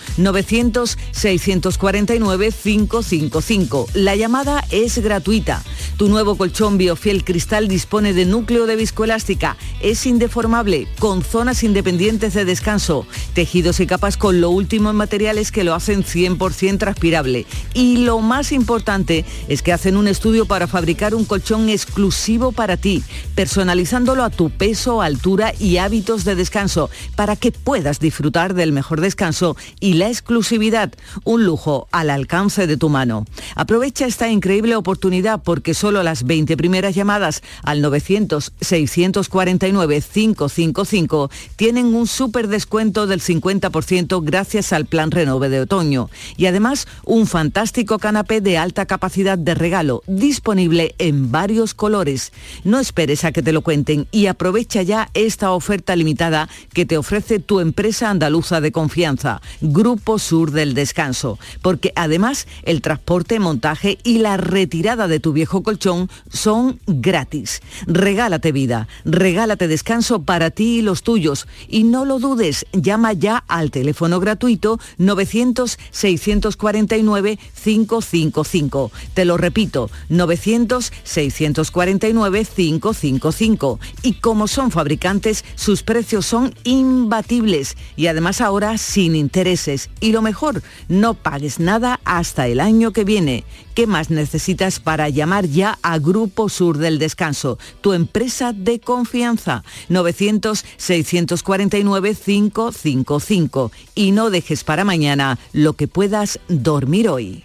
S4: 900-649-555. La llamada es gratuita. Tu nuevo colchón Biofiel Cristal dispone de núcleo de viscoelástica. Es indeformable, con zonas independientes de descanso, tejidos y capas con lo último en materiales que lo hacen 100% transpirable. Y lo más importante es que hacen un estudio para fabricar un colchón exclusivo para ti, personalizándolo a tu peso, altura y hábitos de descanso, para que puedas disfrutar del mejor descanso y la exclusividad, un lujo al alcance de tu mano. Aprovecha esta increíble oportunidad porque solo las 20 primeras llamadas al 900-649-555 tienen un súper descuento del 50% gracias al plan Renove de otoño y además un fantástico canapé de alta capacidad de regalo disponible en varios colores. No esperes a que te lo cuenten y aprovecha ya esta oferta limitada que te ofrece tu empresa andaluza de confianza, Grupo Sur del Descanso, porque además el transporte, montaje y la retirada de tu viejo colchón son gratis. Regálate vida, regálate descanso para ti y los tuyos y no lo dudes, llama ya al teléfono gratuito 900-649-555. Te lo repito, 900-649-555. Y como son fabricantes, sus precios son imbatibles y además ahora sin intereses. Y lo mejor, no pagues nada hasta el año que viene. ¿Qué más necesitas para llamar ya a Grupo Sur del Descanso, tu empresa de confianza? 900-649-555. Y no dejes para mañana lo que puedas dormir hoy.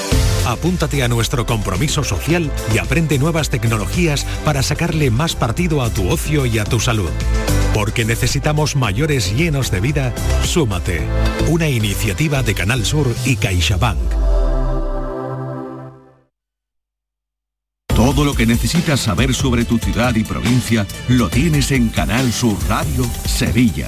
S14: Apúntate a nuestro compromiso social y aprende nuevas tecnologías para sacarle más partido a tu ocio y a tu salud. Porque necesitamos mayores llenos de vida, súmate. Una iniciativa de Canal Sur y CaixaBank.
S38: Todo lo que necesitas saber sobre tu ciudad y provincia lo tienes en Canal Sur Radio Sevilla.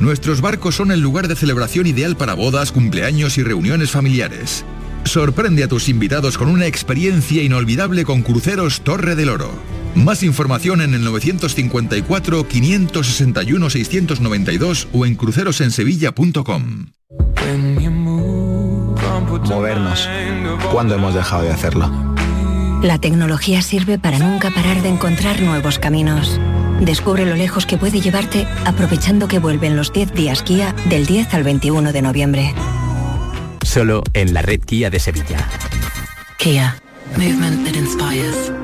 S39: Nuestros barcos son el lugar de celebración ideal para bodas, cumpleaños y reuniones familiares. Sorprende a tus invitados con una experiencia inolvidable con Cruceros Torre del Oro. Más información en el 954-561-692 o en crucerosensevilla.com.
S40: Movernos. ¿Cuándo hemos dejado de hacerlo?
S41: La tecnología sirve para nunca parar de encontrar nuevos caminos. Descubre lo lejos que puede llevarte aprovechando que vuelven los 10 días Kia del 10 al 21 de noviembre.
S12: Solo en la red Kia de Sevilla.
S41: Kia. Movement that inspires.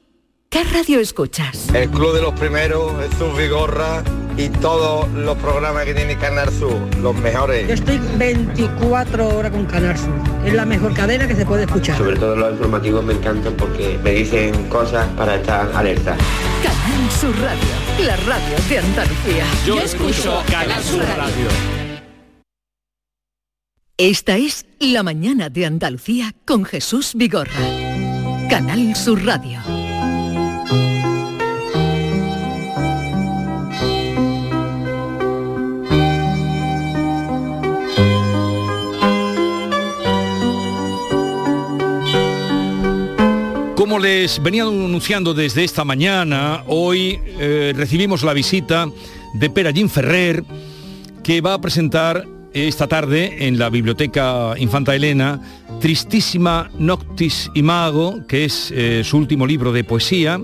S41: ¿Qué radio escuchas?
S35: El Club de los Primeros, Jesús Vigorra y todos los programas que tiene Canal Sur, los mejores.
S42: Yo estoy 24 horas con Canal Sur. Es la mejor cadena que se puede escuchar.
S43: Sobre todo los informativos me encantan porque me dicen cosas para estar alerta.
S8: Canal Sur Radio, la radio de Andalucía.
S44: Yo escucho Canal Sur Radio.
S8: Esta es La mañana de Andalucía con Jesús Vigorra. Canal Sur Radio.
S1: Como les venía anunciando desde esta mañana, hoy eh, recibimos la visita de Perallín Ferrer, que va a presentar esta tarde en la Biblioteca Infanta Elena Tristísima Noctis Imago, que es eh, su último libro de poesía.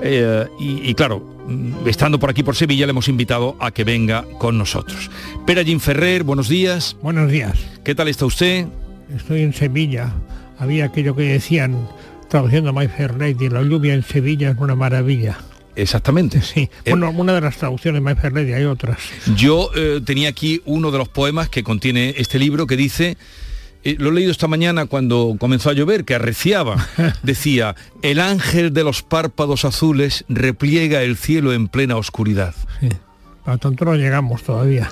S1: Eh, y, y, claro, mm, estando por aquí por Sevilla, le hemos invitado a que venga con nosotros. Perallín Ferrer, buenos días.
S45: Buenos días.
S1: ¿Qué tal está usted?
S45: Estoy en Sevilla. Había aquello que decían, traduciendo a May Ferretti, la lluvia en Sevilla es una maravilla.
S1: Exactamente.
S45: Sí, bueno, una de las traducciones más Ferretti, hay otras.
S1: Yo eh, tenía aquí uno de los poemas que contiene este libro que dice, eh, lo he leído esta mañana cuando comenzó a llover, que arreciaba, decía, el ángel de los párpados azules repliega el cielo en plena oscuridad.
S45: Sí. A tanto no llegamos todavía.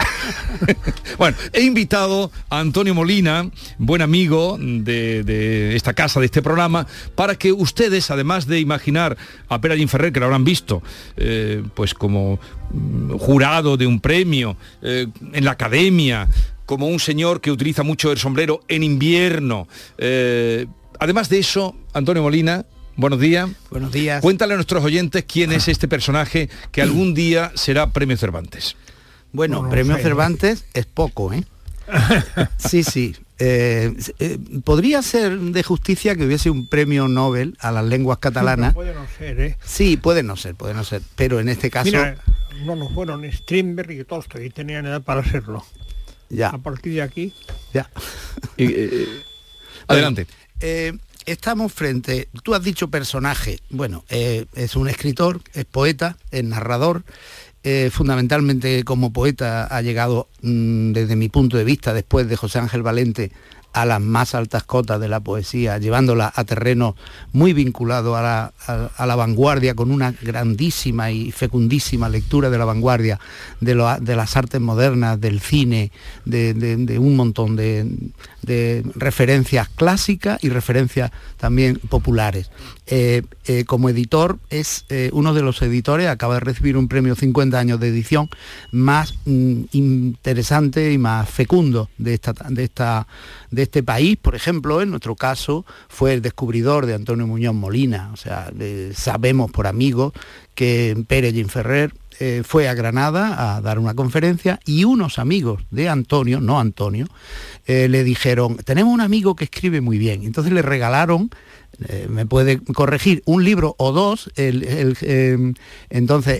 S1: bueno, he invitado a Antonio Molina, buen amigo de, de, esta casa, de este programa, para que ustedes, además de imaginar a Perallín Ferrer, que lo habrán visto, eh, pues como mm, jurado de un premio eh, en la academia, como un señor que utiliza mucho el sombrero en invierno. Eh, además de eso, Antonio Molina, Buenos días.
S46: Buenos días.
S1: Cuéntale a nuestros oyentes quién es este personaje que algún día será Premio Cervantes.
S46: Bueno, no, no Premio sé. Cervantes es poco, ¿eh? Sí, sí. Eh, eh, podría ser de justicia que hubiese un premio Nobel a las lenguas catalanas.
S45: puede no ser, ¿eh?
S46: Sí, puede no ser, puede no ser. Pero en este caso.
S45: Mira, no nos fueron Strindberg y Tolstoy, y tenían edad para serlo.
S46: Ya.
S45: A partir de aquí.
S46: Ya.
S1: adelante.
S46: Eh, estamos frente, tú has dicho personaje, bueno, eh, es un escritor, es poeta, es narrador, eh, fundamentalmente como poeta ha llegado mm, desde mi punto de vista después de José Ángel Valente a las más altas cotas de la poesía, llevándola a terreno muy vinculado a la, a- la vanguardia, con una grandísima y fecundísima lectura de la vanguardia, de, lo- de las artes modernas, del cine, de, de- un montón de referencias clásicas y referencias también populares. Eh, eh, como editor es eh, uno de los editores, acaba de recibir un premio 50 años de edición más mm, interesante y más fecundo de, esta, de, esta, de este país. Por ejemplo, en nuestro caso fue el descubridor de Antonio Muñoz Molina. O sea, sabemos por amigos que Pérez Ferrer eh, fue a Granada a dar una conferencia y unos amigos de Antonio, no Antonio, eh, le dijeron, tenemos un amigo que escribe muy bien. Entonces le regalaron, eh, me puede corregir, un libro o dos, entonces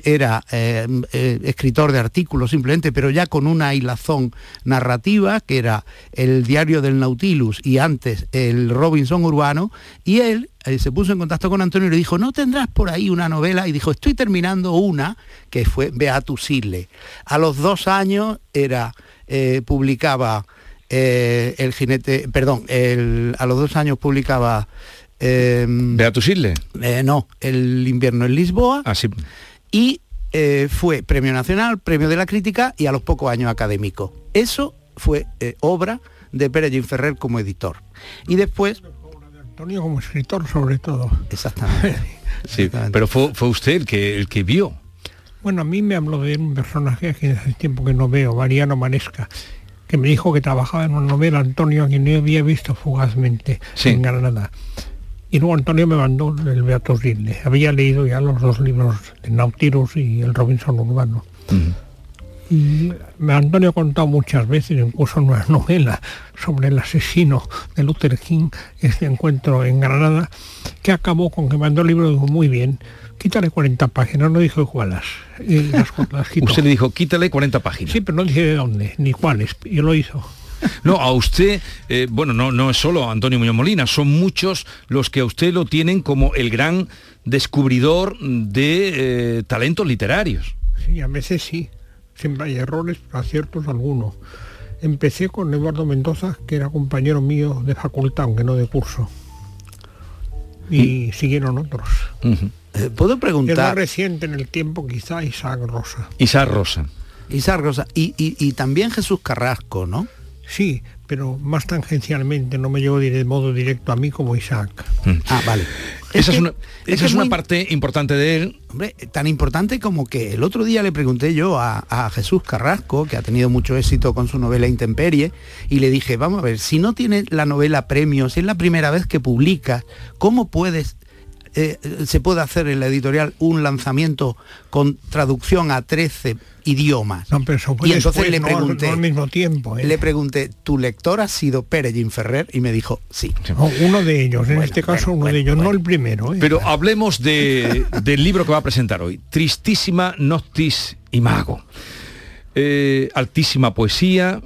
S46: era escritor de artículos simplemente, pero ya con una hilazón narrativa, que era el diario del Nautilus y antes el Robinson Urbano, y él eh, se puso en contacto con Antonio y le dijo, ¿no tendrás por ahí una novela? Y dijo, estoy terminando una, que fue Beatus Isle. A los dos años era, eh, publicaba eh, el jinete, perdón, el- a los dos años publicaba... Eh,
S1: Beatus Isle.
S46: no, el invierno en Lisboa.
S1: Ah, sí.
S46: Y fue premio nacional, premio de la crítica y a los pocos años académico. Eso fue obra de Pérez Ferrer como editor. Y después...
S45: Antonio como escritor sobre todo.
S46: Exactamente.
S1: Sí, pero fue, fue usted el que, el que vio.
S45: Bueno, a mí me habló de un personaje que hace tiempo que no veo, Mariano Manesca, que me dijo que trabajaba en una novela, Antonio, que no había visto fugazmente en Granada. Y luego Antonio me mandó el Beato Ridley. Había leído ya los dos libros de Nautilus y el Robinson Urbano. Antonio ha contado muchas veces, incluso en una novela sobre el asesino de Luther King, este encuentro en Granada, que acabó con que mandó el libro dijo, muy bien, quítale 40 páginas, no dijo cuáles. Y las, las quitó.
S1: Usted le dijo, quítale 40 páginas.
S45: Sí, pero no dije de dónde, ni cuáles, y lo hizo.
S1: No, a usted, eh, bueno, no, no es solo Antonio Muñoz Molina, son muchos los que a usted lo tienen como el gran descubridor de eh, talentos literarios.
S45: Sí, a veces sí. Siempre hay errores, pero aciertos algunos. Empecé con Eduardo Mendoza, que era compañero mío de facultad, aunque no de curso. Y siguieron otros.
S46: Eh, ¿Puedo preguntar?
S45: más reciente en el tiempo quizá Isaac Rosa.
S1: Isaac Rosa.
S46: Isaac Rosa. Y, y- y también Jesús Carrasco, ¿no?
S45: Sí, pero más tangencialmente, no me llevo de modo directo a mí como Isaac.
S46: Ah, vale.
S1: Esa es, una,
S46: es que
S1: es una parte importante de él.
S46: Hombre, tan importante como que el otro día le pregunté yo a, a Jesús Carrasco, que ha tenido mucho éxito con su novela Intemperie, y le dije, vamos a ver, si no tienes la novela premio, si es la primera vez que publicas, ¿cómo puedes, eh, se puede hacer en la editorial un lanzamiento con traducción a 13 idiomas?
S45: No, pero eso fue
S46: y entonces
S45: después,
S46: le
S45: no al-
S46: pregunté,
S45: no al mismo tiempo. ¿eh?
S46: le pregunté, ¿tu lector ha sido Pérez Ferrer? Y me dijo, sí.
S45: No, uno de ellos, en este caso uno de ellos, no el primero. ¿eh?
S1: Pero hablemos de- del libro que va a presentar hoy. Tristísima Noctis Imago. Eh, altísima poesía,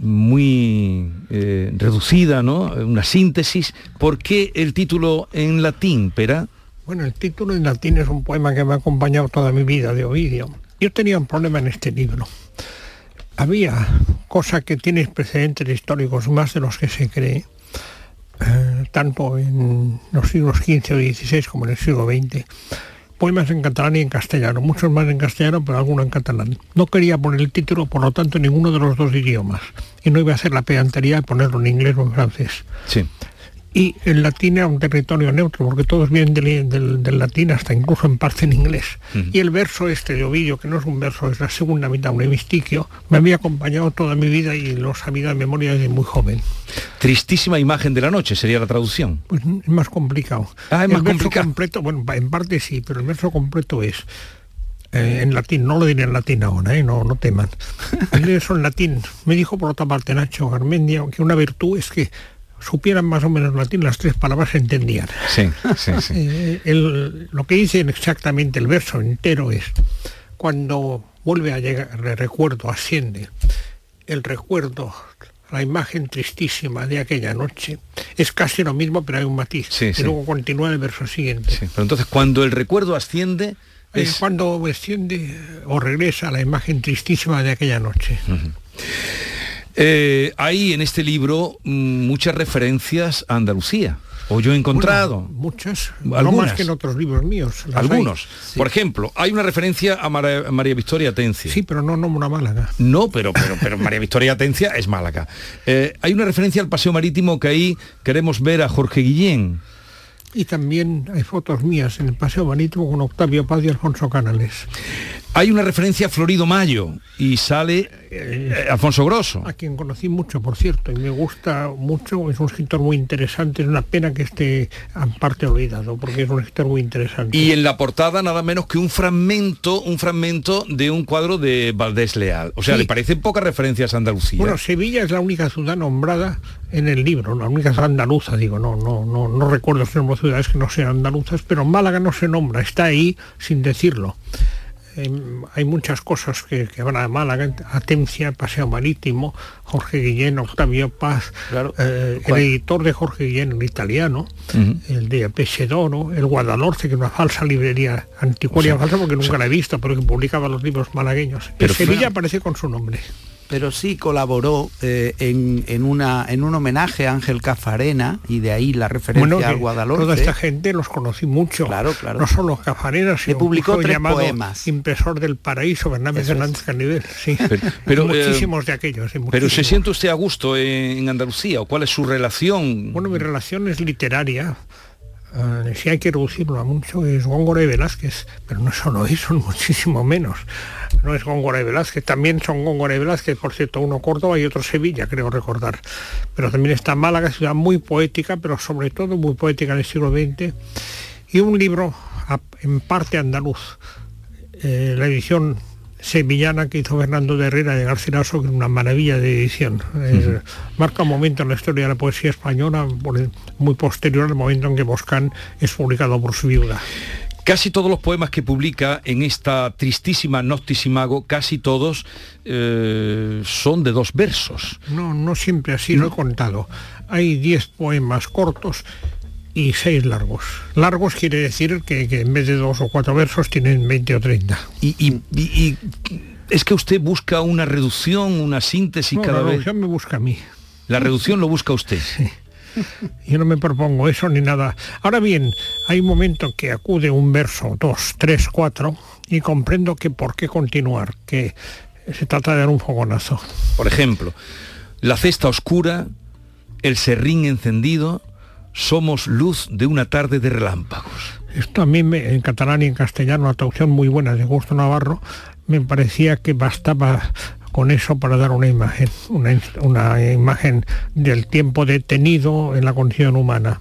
S1: muy eh, reducida, ¿no? Una síntesis. ¿Por qué el título en latín, Pera?
S45: Bueno, el título en latín es un poema que me ha acompañado toda mi vida de Ovidio. Yo tenía un problema en este libro. Había cosa que tiene precedentes históricos más de los que se cree, eh, tanto en los siglos XV o XVI como en el siglo XX. Poemas en catalán y en castellano, muchos más en castellano, pero algunos en catalán. No quería poner el título, por lo tanto, en ninguno de los dos idiomas. Y no iba a hacer la pedantería de ponerlo en inglés o en francés
S1: Sí.
S45: Y el latín era un territorio neutro, porque todos vienen del, del- del latín, hasta incluso en parte en inglés. Y el verso este de Ovidio, que no es un verso, es la segunda mitad, un hemistiquio, me había acompañado toda mi vida y lo sabía de memoria desde muy joven.
S1: Tristísima imagen de la noche sería la traducción.
S45: Pues es más complicado.
S1: Ah, es
S45: el
S1: más
S45: verso
S1: complicado.
S45: completo, bueno, en parte sí, pero el verso completo es eh, en latín, no lo diré en latín ahora, ¿eh? no, no teman. Eso en latín. Me dijo por otra parte Nacho Garmendia que una virtud es que supieran más o menos latín, las tres palabras se entendían.
S1: Sí, sí, sí.
S45: Eh, el- lo que dice exactamente el verso entero es, cuando vuelve a llegar el recuerdo, asciende, el recuerdo, la imagen tristísima de aquella noche, es casi lo mismo, pero hay un matiz.
S1: Sí,
S45: y luego continúa el verso siguiente.
S1: Pero entonces cuando el recuerdo asciende
S45: Eh,
S1: es...
S45: Cuando desciende o regresa a la imagen tristísima de aquella noche.
S1: Eh, hay en este libro mm, muchas referencias a Andalucía. O yo he encontrado.
S45: Bueno, muchas, no
S1: Algunas.
S45: más que en otros libros míos.
S1: Algunos. Por ejemplo, hay una referencia a Mara- María Victoria Atencia.
S45: Sí, pero no nombra Málaga.
S1: No, pero, pero, pero María Victoria Atencia es Málaga. Eh, hay una referencia al paseo marítimo que ahí queremos ver a Jorge Guillén.
S45: Y también hay fotos mías en el Paseo Marítimo con Octavio Paz y Alfonso Canales.
S1: Hay una referencia a Florido Mayo y sale eh, Alfonso Grosso.
S45: A quien conocí mucho, por cierto, y me gusta mucho, es un escritor muy interesante, es una pena que esté en parte olvidado, porque es un escritor muy interesante.
S1: Y en la portada nada menos que un fragmento, un fragmento de un cuadro de Valdés Leal. O sea,
S45: Sí.
S1: le parecen pocas referencias a Andalucía.
S45: Bueno, Sevilla es la única ciudad nombrada en el libro, la única ciudad andaluza, digo, no, no, no, no recuerdo si ciudades que no sean andaluzas, pero Málaga no se nombra, está ahí sin decirlo. Em, hay muchas cosas que, que van a Málaga, Atencia, Paseo Marítimo, Jorge Guillén, Octavio Paz, eh, el editor de Jorge Guillén, el italiano, el de Pesedoro, el Guadanorte, que es una falsa librería anticuaria falsa porque nunca la he visto, pero que publicaba los libros malagueños.
S46: Pero
S45: Sevilla aparece con su nombre.
S46: Pero sí colaboró eh, en, en una, en un homenaje a Ángel Cafarena y de ahí la referencia
S45: Bueno,
S46: al
S45: que
S46: Guadalhorce.
S45: toda esta gente los conocí mucho.
S46: Claro, claro.
S45: No solo Cafareras,
S46: Le
S45: sino
S46: publicó
S45: un
S46: tres
S45: llamado
S46: poemas.
S45: Impresor del Paraíso, Fernández. Fernández Canivel. Sí.
S1: Pero, pero,
S45: muchísimos
S1: eh,
S45: de aquellos. sí,
S1: Pero. ¿se siente usted a gusto en, en Andalucía? ¿O cuál es su relación?
S45: Bueno, mi relación es literaria. Eh, si hay que reducirlo a mucho es Góngora y Velázquez, pero no solo eso, muchísimo menos. No es Góngora y Velázquez, también son Góngora y Velázquez, por cierto, uno Córdoba y otro Sevilla, creo recordar. Pero también está Málaga, ciudad muy poética, pero sobre todo muy poética en el siglo XX. Y un libro en parte andaluz, eh, la edición sevillana que hizo Fernando de Herrera de Garcilaso, que es una maravilla de edición. Marca un momento en la historia de la poesía española, muy posterior al momento en que Boscán es publicado por su viuda.
S1: Casi todos los poemas que publica en esta tristísima Noctisimago, casi todos eh, son de dos versos.
S45: No, no siempre así, lo he contado. Hay 10 poemas cortos y 6 largos. Largos quiere decir que, que en vez de dos o cuatro versos tienen 20 o 30.
S1: Y, y- y- y es que usted busca una reducción, una síntesis
S45: No,
S1: cada
S45: la
S1: vez.
S45: reducción me busca a mí.
S1: La reducción lo busca usted.
S45: Yo no me propongo eso ni nada. Ahora bien, hay un momento en que acude un verso, dos, tres, cuatro, y comprendo que por qué continuar, que se trata de dar un fogonazo.
S1: Por ejemplo, la cesta oscura, el serrín encendido, somos luz de una tarde de relámpagos.
S45: Esto a mí me- en catalán y en castellano, una traducción muy buena de Gusto Navarro, me parecía que bastaba con eso para dar una imagen, una, imagen del tiempo detenido en la condición humana.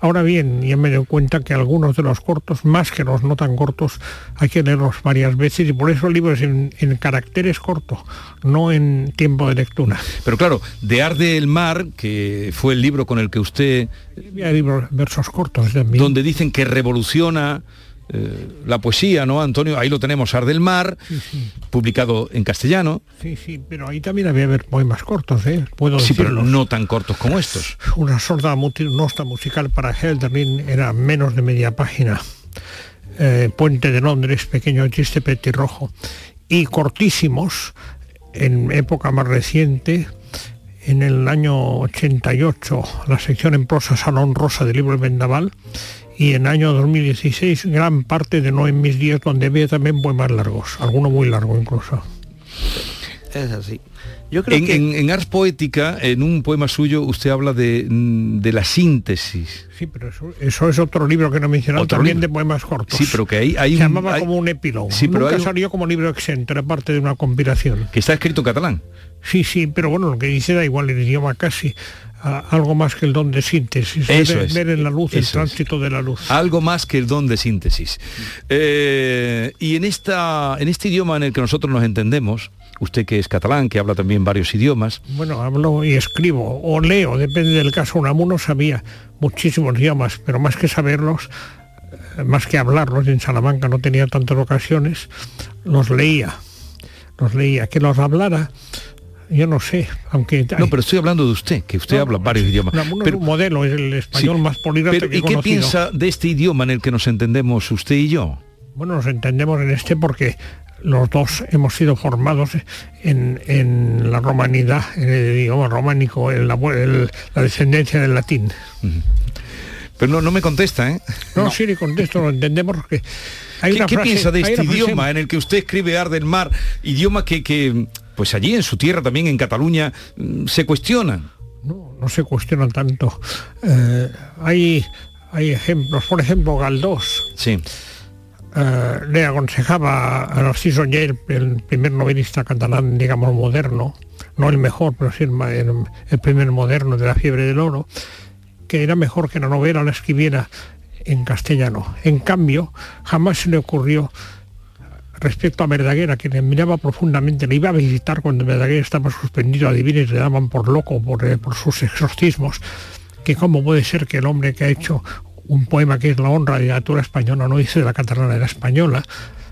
S45: Ahora bien, ya me doy cuenta que algunos de los cortos, más que los no tan cortos, hay que leerlos varias veces y por eso el libro es en, en caracteres cortos, no en tiempo de lectura.
S1: Pero claro, de Arde el Mar, que fue el libro con el que usted...
S45: Hay libros, versos cortos también.
S1: Donde dicen que revoluciona eh, la poesía, ¿no, Antonio? Ahí lo tenemos, Arde el Mar,
S45: Sí, sí.
S1: publicado en castellano.
S45: Sí, sí, pero ahí también había haber poemas cortos, ¿eh? Puedo
S1: Sí, pero no tan cortos como estos.
S45: Una sorda nota musical para Helderlin era menos de media página. Eh, Puente de Londres, pequeño chiste petirrojo. Y cortísimos, en época más reciente, en el año 88, la sección en prosa Salón Rosa del libro El Vendaval, y en año 2016 gran parte de No en mis días, donde había también poemas largos, alguno muy largo incluso.
S46: Es así. Yo creo
S1: En,
S46: que
S1: en- en Ars Poética, en un poema suyo, usted habla de, mm, de la síntesis.
S45: Sí, pero eso, eso es otro libro que no mencionado, también
S1: libro.
S45: de poemas cortos.
S1: Sí, pero que ahí hay
S45: Se
S1: un-
S45: llamaba
S1: hay-
S45: como un epílogo.
S1: Sí, pero
S45: Nunca
S1: hay
S45: salió como libro exento, era parte de una compilación.
S1: que está escrito en catalán.
S45: Sí, sí, pero bueno, lo que dice da igual el idioma casi. a- algo más que el don de síntesis,
S1: Eso
S45: ver,
S1: es.
S45: ver en la luz el
S1: es.
S45: tránsito de la luz.
S1: Algo más que el don de síntesis. Eh, y en, esta, en este idioma en el que nosotros nos entendemos, usted que es catalán, que habla también varios idiomas,
S45: Bueno, hablo y escribo, o leo, depende del caso. Unamuno sabía muchísimos idiomas, pero más que saberlos, eh, más que hablarlos, en Salamanca no tenía tantas ocasiones, los leía. Los leía. Que los hablara, yo no sé, aunque...
S1: no, pero estoy hablando de usted, que usted habla varios idiomas. Pero-
S45: es un modelo, es el español
S1: Sí,
S45: más políglota
S1: pero,
S45: que
S1: ¿Y qué piensa de este idioma en el que nos entendemos usted y yo?
S45: Bueno, nos entendemos en este porque los dos hemos sido formados en, en la romanidad, en el idioma románico, en la, descendencia del latín.
S1: Pero no, no me contesta, ¿eh?
S45: No, sí, le contesto, lo entendemos porque hay
S1: ¿Qué,
S45: una
S1: qué
S45: frase-
S1: piensa de este
S45: frase-
S1: idioma en el que usted escribe Arde el Mar? Idioma que, que, pues allí en su tierra, también en Cataluña, mm, se cuestionan.
S45: no se cuestiona tanto. Eh, hay, hay ejemplos, por ejemplo, Galdós
S1: Sí.
S45: eh, le aconsejaba a Narciso Oller, el primer novelista catalán, digamos, moderno, no el mejor, pero sí el, ma- el- el primer moderno de la fiebre del oro, que era mejor que la novela la escribiera en castellano. En cambio, jamás se le ocurrió respecto a Verdaguer, a quien admiraba profundamente, le iba a visitar cuando Verdaguer estaba suspendido a y le daban por loco por, eh, por sus exorcismos, que cómo puede ser que el hombre que ha hecho un poema que es la honra de la literatura española no dice de la catalana, era española,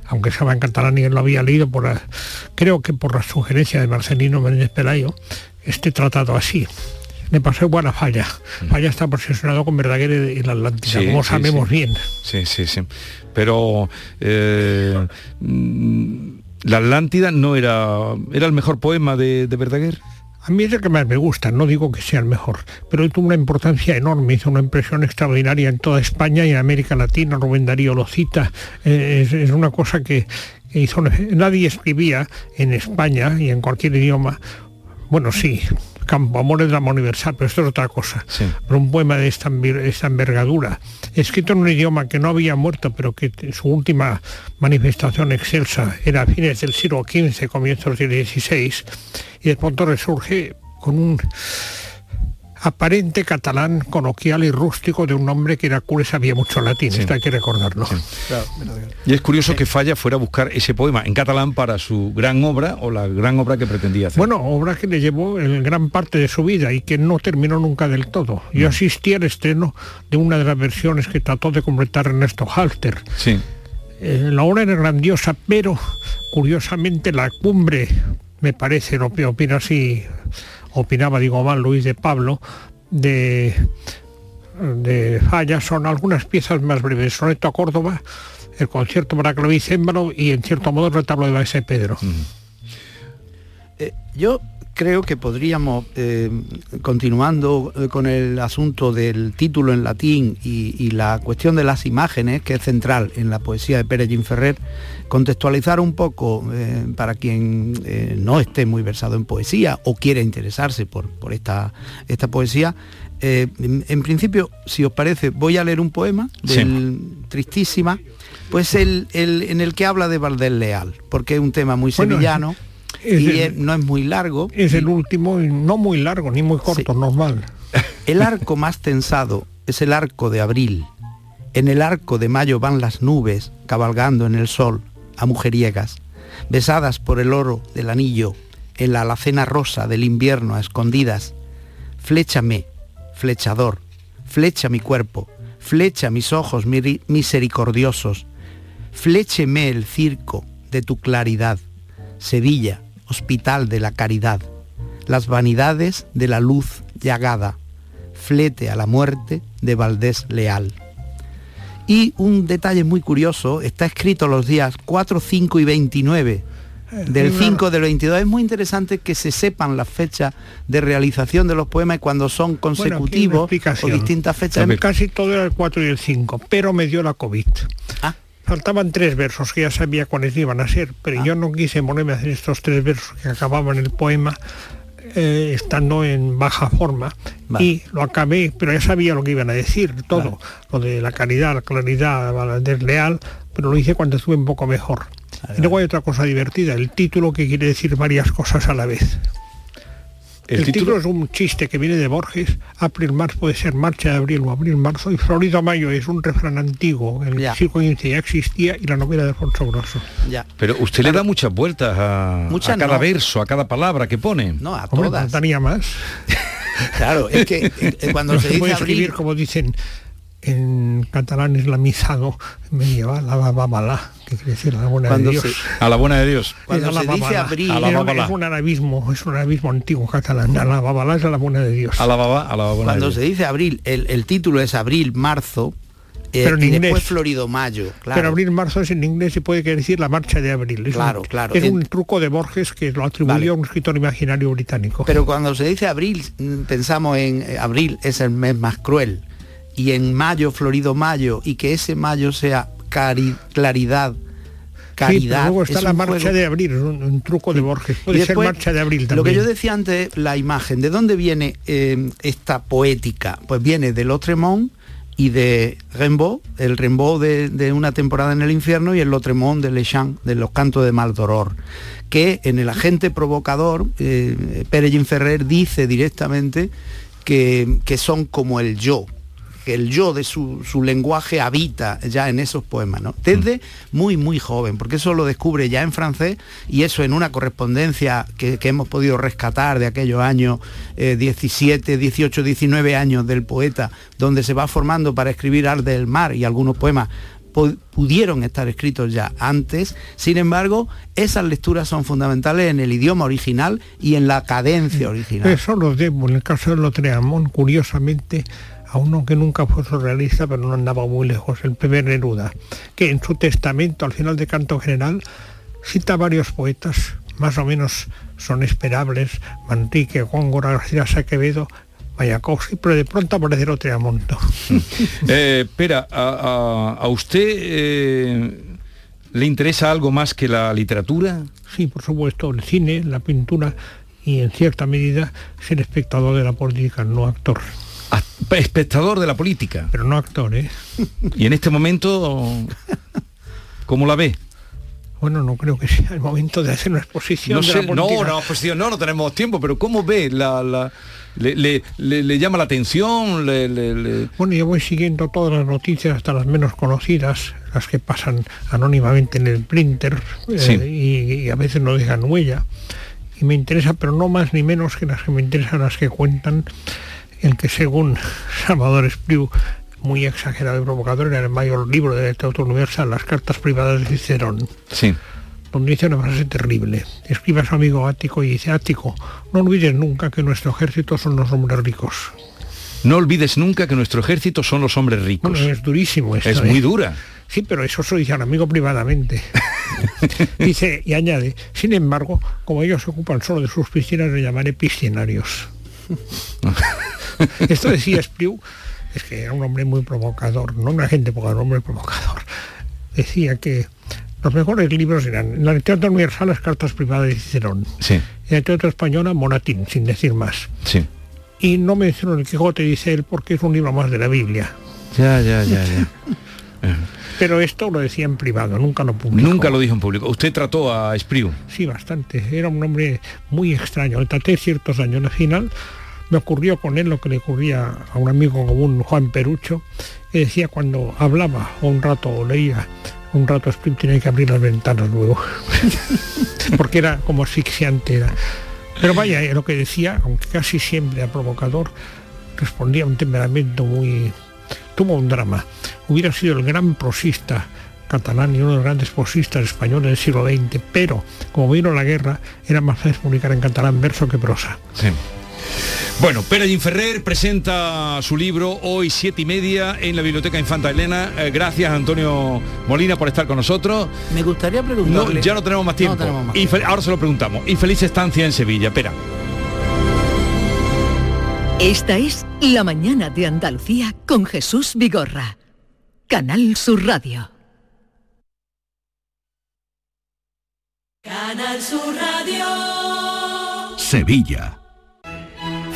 S45: aunque estaba en catalán y él lo había leído por la- creo que por la sugerencia de Marcelino Menéndez Pelayo, este tratado así. Le pasó igual a Falla. Falla está obsesionado con Verdaguer y la Atlántida,
S1: Sí,
S45: como
S1: sí,
S45: sabemos
S1: sí.
S45: bien.
S1: Sí, sí, sí. Pero eh, mm, la Atlántida no era. ¿Era el mejor poema de, de Verdaguer?
S45: A mí es el que más me gusta, no digo que sea el mejor, pero tuvo una importancia enorme, hizo una impresión extraordinaria en toda España y en América Latina, Rubén Darío lo cita, eh, es, es una cosa que, que hizo, nadie escribía en España y en cualquier idioma, bueno sí, Campo Amor es drama universal, pero esto es otra cosa, pero un poema de esta, enver- esta envergadura, escrito en un idioma que no había muerto, pero que su última manifestación excelsa era a fines del siglo XV, comienzos del XVI, y de pronto resurge con un aparente catalán coloquial y rústico de un hombre que era cura y sabía mucho latín, esto hay que recordarlo.
S1: Y es curioso que Falla fuera a buscar ese poema en catalán para su gran obra o la gran obra que pretendía hacer.
S45: Bueno, obra que le llevó en gran parte de su vida y que no terminó nunca del todo. Yo asistí al estreno de una de las versiones que trató de completar Ernesto Halter.
S1: Sí.
S45: Eh, la obra era grandiosa, pero curiosamente la cumbre, me parece, lo opina así, opinaba, digo mal, Luis de Pablo, de, de Falla, son algunas piezas más breves. Soneto a Córdoba, el concierto para clavicémbalo y en cierto modo el retablo de Baese Pedro.
S46: Eh, yo creo que podríamos, eh, continuando eh, con el asunto del título en latín y, y la cuestión de las imágenes, que es central en la poesía de Pérez Ferrer, contextualizar un poco eh, para quien eh, no esté muy versado en poesía o quiera interesarse por, por esta, esta poesía. Eh, en, en principio, si os parece, voy a leer un poema del Tristísima, pues el, el- en el que habla de Valdés Leal, porque es un tema muy
S45: Bueno,
S46: sevillano
S45: es
S46: y
S45: el-
S46: no es muy largo.
S45: Es el último, y no muy largo, ni muy corto, normal.
S46: El arco más tensado es el arco de abril. En el arco de mayo van las nubes cabalgando en el sol a mujeriegas, besadas por el oro del anillo, en la alacena rosa del invierno a escondidas. Fléchame, flechador, flecha mi cuerpo, flecha mis ojos misericordiosos, flécheme el circo de tu claridad, Sevilla, hospital de la caridad, las vanidades de la luz llagada, flete a la muerte de Valdés Leal. Y un detalle muy curioso, está escrito los días 4, 5 y 29 del
S45: es una-
S46: 5 del 22. Es muy interesante que se sepan las fechas de realización de los poemas cuando son
S45: Bueno,
S46: consecutivos o distintas fechas.
S45: Casi todo era el 4 y el 5, pero me dio la COVID.
S46: Ah.
S45: Faltaban tres versos que ya sabía cuáles iban a ser,
S46: Ah.
S45: pero yo no quise ponerme a hacer estos tres versos que acababan el poema eh, estando en baja forma
S46: Vale.
S45: y lo acabé, pero ya sabía lo que iban a decir, todo, lo de la caridad, la claridad, la desleal, pero lo hice cuando estuve un poco mejor. y luego hay otra cosa divertida, el título que quiere decir varias cosas a la vez. El, título? es un chiste que viene de Borges. April Mars puede ser marcha de abril o abril marzo y Florido Mayo es un refrán antiguo. En el
S46: Ya.
S45: siglo XV ya existía y la novela de Alfonso Grosso.
S46: Ya.
S1: Pero usted le da muchas vueltas a,
S45: Muchas
S1: a cada
S45: no.
S1: verso, a cada palabra que pone.
S46: No, a
S45: Hombre,
S46: todas.
S45: faltaría más.
S46: Claro, es que eh, eh, cuando
S45: No
S46: se
S45: se
S46: dice
S45: puede escribir
S46: abril,
S45: como dicen en catalán islamizado medieval, la babala, que quiere decir la buena
S46: Cuando
S45: de Dios.
S46: se-
S1: A la buena de Dios.
S46: Cuando se dice
S45: babala.
S1: A la babala.
S45: es un arabismo, es un arabismo antiguo catalán. A la babala es a la buena de Dios.
S1: A la baba, a la buena
S46: cuando
S1: de
S46: se
S1: Dios.
S46: dice abril, el, el título es abril, marzo, eh,
S45: Pero en
S46: y
S45: inglés.
S46: después florido, mayo. Claro.
S45: Pero abril marzo es en inglés y puede querer decir la marcha de abril. Es
S46: Claro,
S45: un,
S46: claro.
S45: Es
S46: En-
S45: un truco de Borges que lo atribuyó
S46: Vale.
S45: a un escritor imaginario británico.
S46: Pero cuando se dice abril, mm, pensamos en eh, abril es el mes más cruel. Y en mayo, florido mayo, y que ese mayo sea cari- claridad,
S45: Sí,
S46: caridad.
S45: pero luego está
S46: es
S45: la marcha
S46: juego.
S45: de abril, un, un truco de Borges. Puede
S46: después,
S45: ser marcha de abril también.
S46: Lo que yo decía antes, la imagen, ¿de dónde viene eh, esta poética? Pues viene de Lautremont y de Rimbaud, el Rimbaud de, de una temporada en el infierno y el Lautremont de Le Champ, de los cantos de Maldoror, que en el agente provocador, eh, Pérez Ferrer dice directamente que, que son como el yo, que el yo de su, su lenguaje habita ya en esos poemas, ¿no? Desde muy, muy joven, porque eso lo descubre ya en francés y eso en una correspondencia que, que hemos podido rescatar de aquellos años eh, 17, 18, 19 años del poeta, donde se va formando para escribir Arte del Mar y algunos poemas pu- pudieron estar escritos ya antes, sin embargo, esas lecturas son fundamentales en el idioma original y en la cadencia original.
S45: Eso lo debo, en el caso de Lotreamont, curiosamente, a uno que nunca fue surrealista, pero no andaba muy lejos, el primer Neruda, que en su testamento, al final de Canto General, cita varios poetas, más o menos son esperables, Manrique, Góngora, García Quevedo, Mayakovsky, pero de pronto aparece Lotreamont.
S1: Eh, espera, a, a- a usted eh, le interesa algo más que la literatura?
S45: Sí, por supuesto, el cine, la pintura y en cierta medida ser espectador de la política, no actor.
S1: Espectador de la política.
S45: Pero no actor, ¿eh?
S1: Y en este momento, ¿cómo la ve?
S45: Bueno, no creo que sea el momento de hacer una exposición.
S1: No
S45: de
S1: sé,
S45: la
S1: no, no, pues, no, no tenemos tiempo, pero ¿cómo ve? La, la- le, le- le- le llama la atención?
S45: Bueno, yo voy siguiendo todas las noticias, hasta las menos conocidas, las que pasan anónimamente en el printer eh,
S1: Sí.
S45: y, y a veces no dejan huella. Y me interesa, pero no más ni menos que las que me interesan, las que cuentan el que según Salvador Espriu, muy exagerado y provocador, era el mayor libro de la literatura universal, Las cartas privadas de Cicerón.
S1: Sí.
S45: donde dice una frase terrible. Escribe a su amigo Ático y dice, Ático, no olvides nunca que nuestro ejército son los hombres ricos.
S1: No olvides nunca que nuestro ejército son los hombres ricos.
S45: Bueno, es durísimo esto.
S1: es
S45: ¿eh?
S1: muy dura.
S45: Sí, pero eso se dice al amigo privadamente. dice, y añade, sin embargo, como ellos se ocupan solo de sus piscinas, le llamaré piscinarios. Esto decía Spriu, es que era un hombre muy provocador, no un agente provocador, un hombre provocador. Decía que los mejores libros eran en la literatura universal las cartas privadas de Cicerón,
S1: Sí,
S45: en la literatura española Monatín, sin decir más.
S1: sí.
S45: Y no mencionó el Quijote, dice él, porque es un libro más de la Biblia.
S1: Ya, ya, ya, ya.
S45: Pero esto lo decía en privado, nunca lo publicó.
S1: Nunca lo dijo en público. Usted trató a Espriu.
S45: Sí, bastante. Era un hombre muy extraño. Le traté ciertos años. Al final me ocurrió con él lo que le ocurría a un amigo común, Juan Perucho, que decía cuando hablaba o un rato o leía, un rato Spriu tenía que abrir las ventanas luego. Porque era como asfixiante. Era. Pero vaya, eh, lo que decía, aunque casi siempre era provocador, respondía a un temperamento muy... Tuvo un drama. Hubiera sido el gran prosista catalán y uno de los grandes prosistas españoles del siglo XX, pero como vino la guerra, era más fácil publicar en catalán verso que prosa.
S1: Bueno, Pérez Ferrer presenta su libro hoy siete y media en la Biblioteca Infanta Elena. Eh, gracias Antonio Molina por estar con nosotros.
S46: Me gustaría
S1: No,
S46: preguntarle...
S1: ya no tenemos más tiempo.
S46: No tenemos más
S1: Y ahora se lo preguntamos. Y feliz estancia en Sevilla. Espera.
S8: Esta es La mañana de Andalucía con Jesús Vigorra. Canal Sur Radio.
S47: Canal Sur Radio.
S48: Sevilla.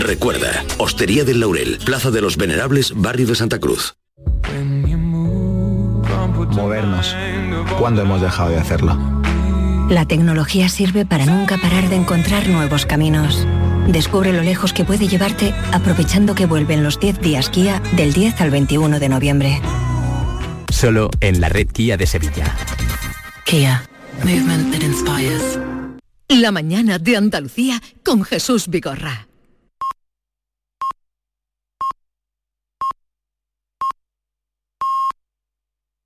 S49: Recuerda, Hostería del Laurel, Plaza de los Venerables, Barrio de Santa Cruz.
S50: Movernos. ¿Cuándo hemos dejado de hacerlo?
S51: La tecnología sirve para nunca parar de encontrar nuevos caminos. Descubre lo lejos que puede llevarte aprovechando que vuelven los 10 días Kia del 10 al 21 de noviembre.
S52: Solo en la red Kia de Sevilla.
S8: Kia. Movement that inspires. La mañana de Andalucía con Jesús Vigorra.